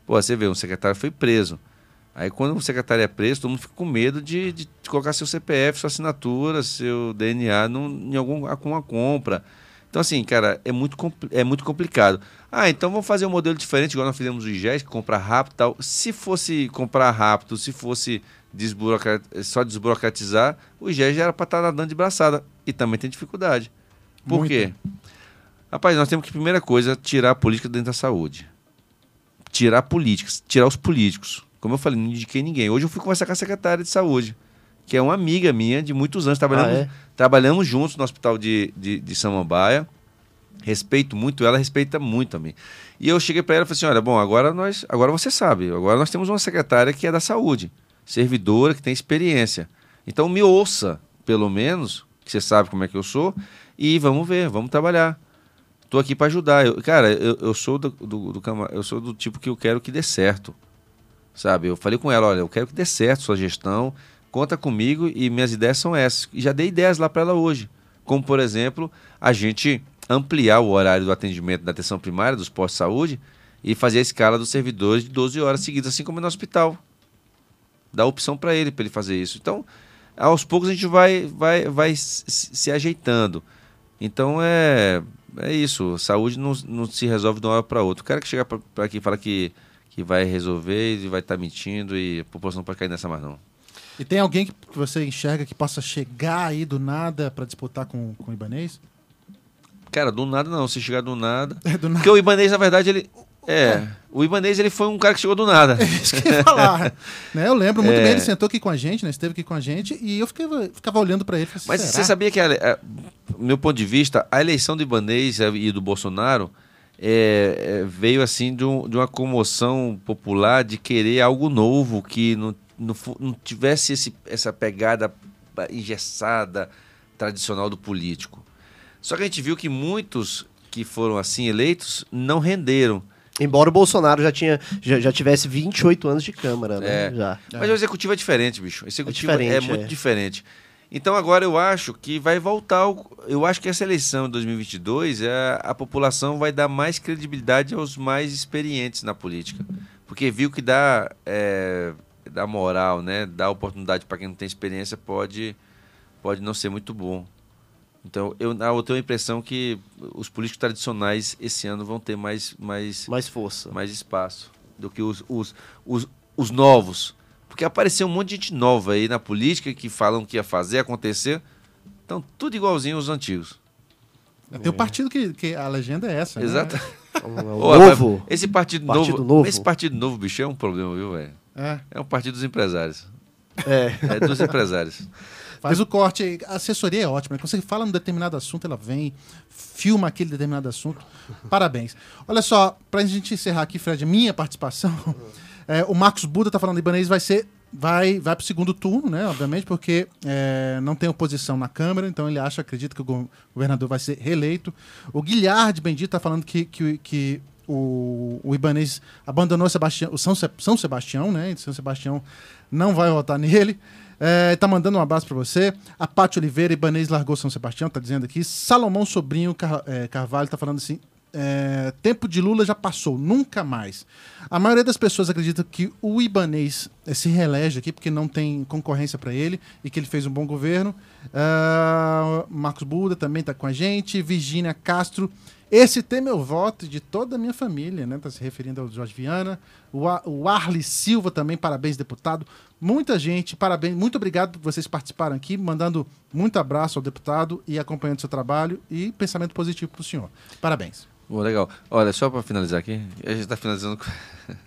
Pô, você vê, um secretário foi preso. Aí quando o secretário é preso, todo mundo fica com medo de, de colocar seu CPF, sua assinatura, seu DNA num, em alguma compra. Então, assim, cara, é muito, é muito complicado. Ah, então vamos fazer um modelo diferente, igual nós fizemos o IGES, que compra rápido e tal. Se fosse comprar rápido, se fosse desburocrat... só desburocratizar, o IGES já era para estar tá nadando de braçada. E também tem dificuldade. Por muito. quê? Rapaz, nós temos que, primeira coisa, tirar a política dentro da saúde. Tirar políticas, tirar os políticos. Como eu falei, não indiquei ninguém. Hoje eu fui conversar com a secretária de saúde, que é uma amiga minha de muitos anos. Trabalhamos, ah, é? trabalhamos juntos no hospital de, de, de Samambaia. Respeito muito ela, respeita muito também. E eu cheguei para ela e falei assim: olha, bom, agora nós, agora você sabe, agora nós temos uma secretária que é da saúde servidora que tem experiência. Então me ouça, pelo menos, que você sabe como é que eu sou, e vamos ver, vamos trabalhar. Estou aqui para ajudar. Eu, cara, eu, eu sou do, do, do, eu sou do tipo que eu quero que dê certo. Sabe? Eu falei com ela, olha, eu quero que dê certo sua gestão, conta comigo e minhas ideias são essas. Já dei ideias lá para ela hoje. Como, por exemplo, a gente ampliar o horário do atendimento da atenção primária dos postos de saúde e fazer a escala dos servidores de 12 horas seguidas, assim como no hospital dá opção para ele, para ele fazer isso. Então, aos poucos a gente vai, vai, vai se ajeitando. Então é, é isso. Saúde não, não se resolve de uma hora para outra. O cara que chega para aqui e fala que, que vai resolver e vai estar tá mentindo e a população não pode cair nessa mais não. E tem alguém que você enxerga que possa chegar aí do nada para disputar com, com o Ibanês? Cara, do nada não. Se chegar do nada. É, do nada. Porque o Ibanês, na verdade, ele, é, o Ibanez ele foi um cara que chegou do nada. É isso que eu ia falar. né? Eu lembro muito é. bem, ele sentou aqui com a gente, né? esteve aqui com a gente, e eu ficava, ficava olhando para ele. Assim, Mas será? você sabia que, a, a, meu ponto de vista, a eleição do Ibanez e do Bolsonaro é, é, veio assim de, um, de, uma comoção popular de querer algo novo, que não, não, não tivesse esse, essa pegada engessada, tradicional do político. Só que a gente viu que muitos que foram assim eleitos não renderam. Embora o Bolsonaro já, tinha, já, já tivesse 28 anos de Câmara, né? É. Já. Mas o executivo é diferente, bicho. O executivo é, é muito é. diferente. Então agora eu acho que vai voltar. Eu acho que essa eleição de 2022 é, a população vai dar mais credibilidade aos mais experientes na política. Porque viu que dá, é, dá moral, né? Dá oportunidade para quem não tem experiência, pode, pode não ser muito bom. Então, eu, eu tenho a impressão que os políticos tradicionais esse ano vão ter mais, mais, mais força, mais espaço do que os, os, os, os novos. Porque apareceu um monte de gente nova aí na política que falam que ia fazer acontecer. Então, tudo igualzinho aos antigos. Tem um partido que, que a legenda é essa. Né? Exato. Né? O novo. Esse partido, partido novo, novo, Esse partido novo, bicho, é um problema, viu, velho? É. É um partido dos empresários. É. É dos empresários. Faz o corte. A assessoria é ótima. Quando você fala um determinado assunto, ela vem, filma aquele determinado assunto. Parabéns. Olha só, pra gente encerrar aqui, Fred, minha participação. É, o Marcos Buda tá falando que Ibanez vai ser. Vai, vai pro segundo turno, né? Obviamente, porque é, não tem oposição na Câmara, então ele acha, acredita que o governador vai ser reeleito. O Guilherme Bendito tá falando que, que, que o, o Ibanez abandonou Sebastião, o São, São Sebastião, né? São Sebastião não vai votar nele. É, tá mandando um abraço para você. A Paty Oliveira, Ibanês largou São Sebastião, tá dizendo aqui. Salomão Sobrinho Car é, Carvalho tá falando assim. É, tempo de Lula já passou, nunca mais. A maioria das pessoas acredita que o Ibanês é, se reelege aqui porque não tem concorrência para ele e que ele fez um bom governo. Uh, Marcos Buda também está com a gente. Virgínia Castro esse tem meu voto de toda a minha família, né? Tá se referindo ao Jorge Viana. O, o Arli Silva também, parabéns, deputado. Muita gente, parabéns. Muito obrigado por vocês participaram aqui, mandando muito abraço ao deputado e acompanhando seu trabalho e pensamento positivo para o senhor. Parabéns. Legal. Olha, só para finalizar aqui, a gente está finalizando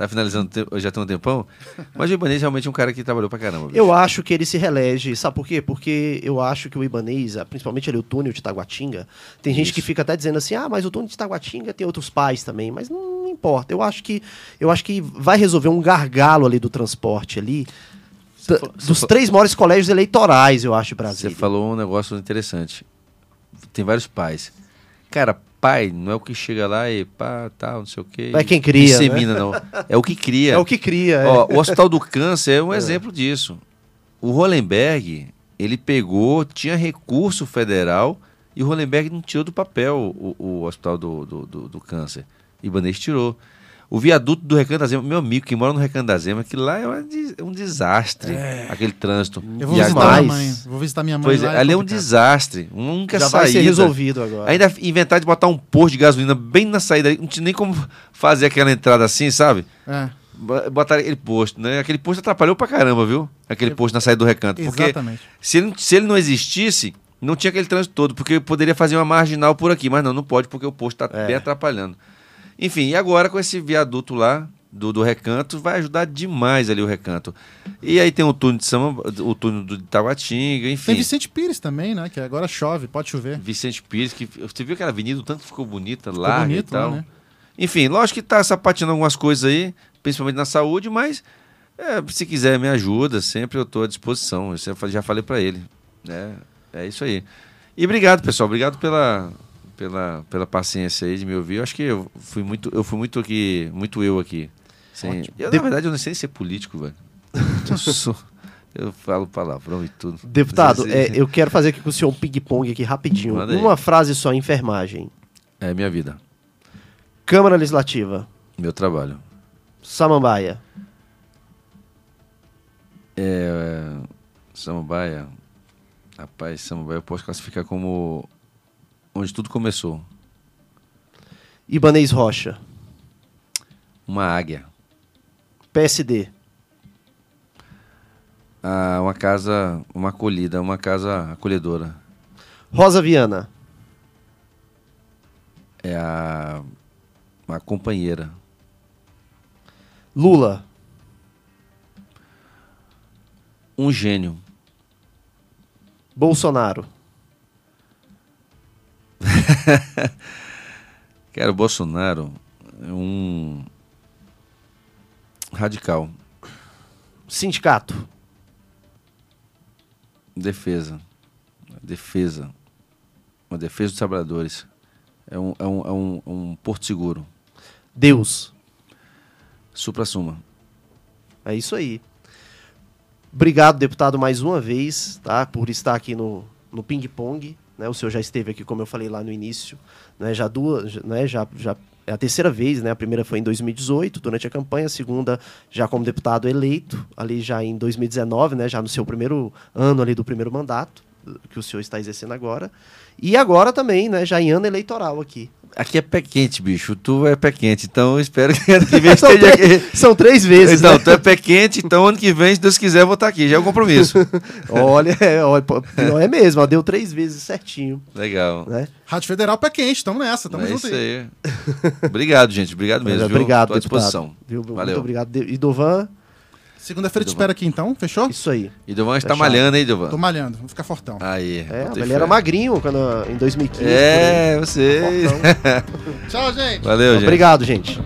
tá finalizando já tem um tempão, mas o Ibanez realmente é um cara que trabalhou pra caramba. Bicho. Eu acho que ele se reelege, sabe por quê? Porque eu acho que o Ibanez, principalmente ali o túnel de Taguatinga, tem Isso. gente que fica até dizendo assim, ah, mas o túnel de Taguatinga tem outros pais também, mas não, importa. Eu acho que eu acho que vai resolver um gargalo ali do transporte ali T- Dos três maiores colégios eleitorais, eu acho, de Você falou um negócio interessante. Tem vários pais. Cara, pai não é o que chega lá e pá, tal, não sei o quê. Não é quem cria, Dissemina, não. É o que cria. É o que cria. é. Ó, o Hospital do Câncer é um exemplo disso. O Hollenberg, ele pegou, tinha recurso federal e o Hollenberg não tirou do papel o, o Hospital do, do, do, do Câncer. Ibanez tirou. O viaduto do Recanto da Zema, meu amigo que mora no Recanto da Zema, aquilo lá é é um desastre, aquele trânsito. Eu vou E visitar agora- minha mãe. Vou visitar minha mãe. Pois é, lá, ali é um desastre. Única Já saída. vai ser resolvido agora. Ainda inventar de botar um posto de gasolina bem na saída, ali, não tinha nem como fazer aquela entrada assim, sabe? É, Bo- Botar aquele posto, né? Aquele posto atrapalhou pra caramba, viu? Aquele posto na saída do recanto. Porque exatamente. se ele, se ele não existisse, não tinha aquele trânsito todo, porque poderia fazer uma marginal por aqui, mas não, não pode, porque o posto está É. bem atrapalhando. Enfim, e agora com esse viaduto lá do, do recanto, vai ajudar demais ali o recanto. E aí tem o túnel de Samba, o túnel do Taguatinga, enfim. Tem Vicente Pires também, né? Que agora chove, pode chover. Vicente Pires, que você viu aquela avenida, o tanto ficou bonita Ficou lá bonito e tal. lá, né? Enfim, lógico que tá sapateando algumas coisas aí, principalmente na saúde, mas é, se quiser me ajuda, sempre eu estou à disposição. Eu já falei para ele. Né? É isso aí. E obrigado, pessoal. Obrigado pela, pela, pela paciência aí de me ouvir. Eu acho que eu fui muito, eu fui muito aqui, muito eu aqui. Sem, Ótimo. eu, Na verdade, eu não sei ser político, velho. Eu, sou- eu falo palavrão e tudo. Deputado, é, eu quero fazer aqui com o senhor um ping-pong aqui rapidinho. Manda aí. Uma frase só, enfermagem. é minha vida, Câmara Legislativa. meu trabalho. Samambaia. É, Samambaia, rapaz, Samambaia eu posso classificar como onde tudo começou. Ibanez Rocha. Uma águia, PSD. Ah, uma casa, uma acolhida, uma casa acolhedora. Rosa Viana. É a uma companheira. Lula. Um gênio. Bolsonaro. Cara, o Bolsonaro é um radical. Sindicato. Defesa. Defesa. Uma defesa dos trabalhadores. É um, é um, é um, um porto seguro. Deus. Supra-suma. É isso aí. Obrigado, deputado, mais uma vez, tá? Por estar aqui no, no Ping Pong. Né? O senhor já esteve aqui, como eu falei lá no início, né? Já duas, né? Já, já é a terceira vez, né? A primeira foi em 2018, durante a campanha, a segunda já como deputado eleito, ali já em 2019, né? Já no seu primeiro ano ali do primeiro mandato, que o senhor está exercendo agora. E agora também, né? Já em ano eleitoral aqui. Aqui é pé quente, bicho. Tu é pé quente, então eu espero que ano que vem São esteja três, aqui. são três vezes, Então, né? tu é pé quente, então ano que vem, se Deus quiser, eu vou estar aqui. Já é um compromisso. Olha, é, olha, é mesmo, ó, deu três vezes certinho, Legal. né? Rádio Federal pé quente, tamo nessa, tamo é junto isso aí. aí. Obrigado, gente. Obrigado mesmo. viu? obrigado, Tô à deputado. disposição. Viu? Valeu. Muito obrigado. De- E Dovan, Segunda-feira te espero aqui então, fechou? isso aí. E Dovan está malhando, hein, Dovan? Tô malhando, vou ficar fortão. Aí. É, botei ele era magrinho quando, em 2015. É, você. Fortão. Tchau, gente! Valeu, gente. Obrigado, gente.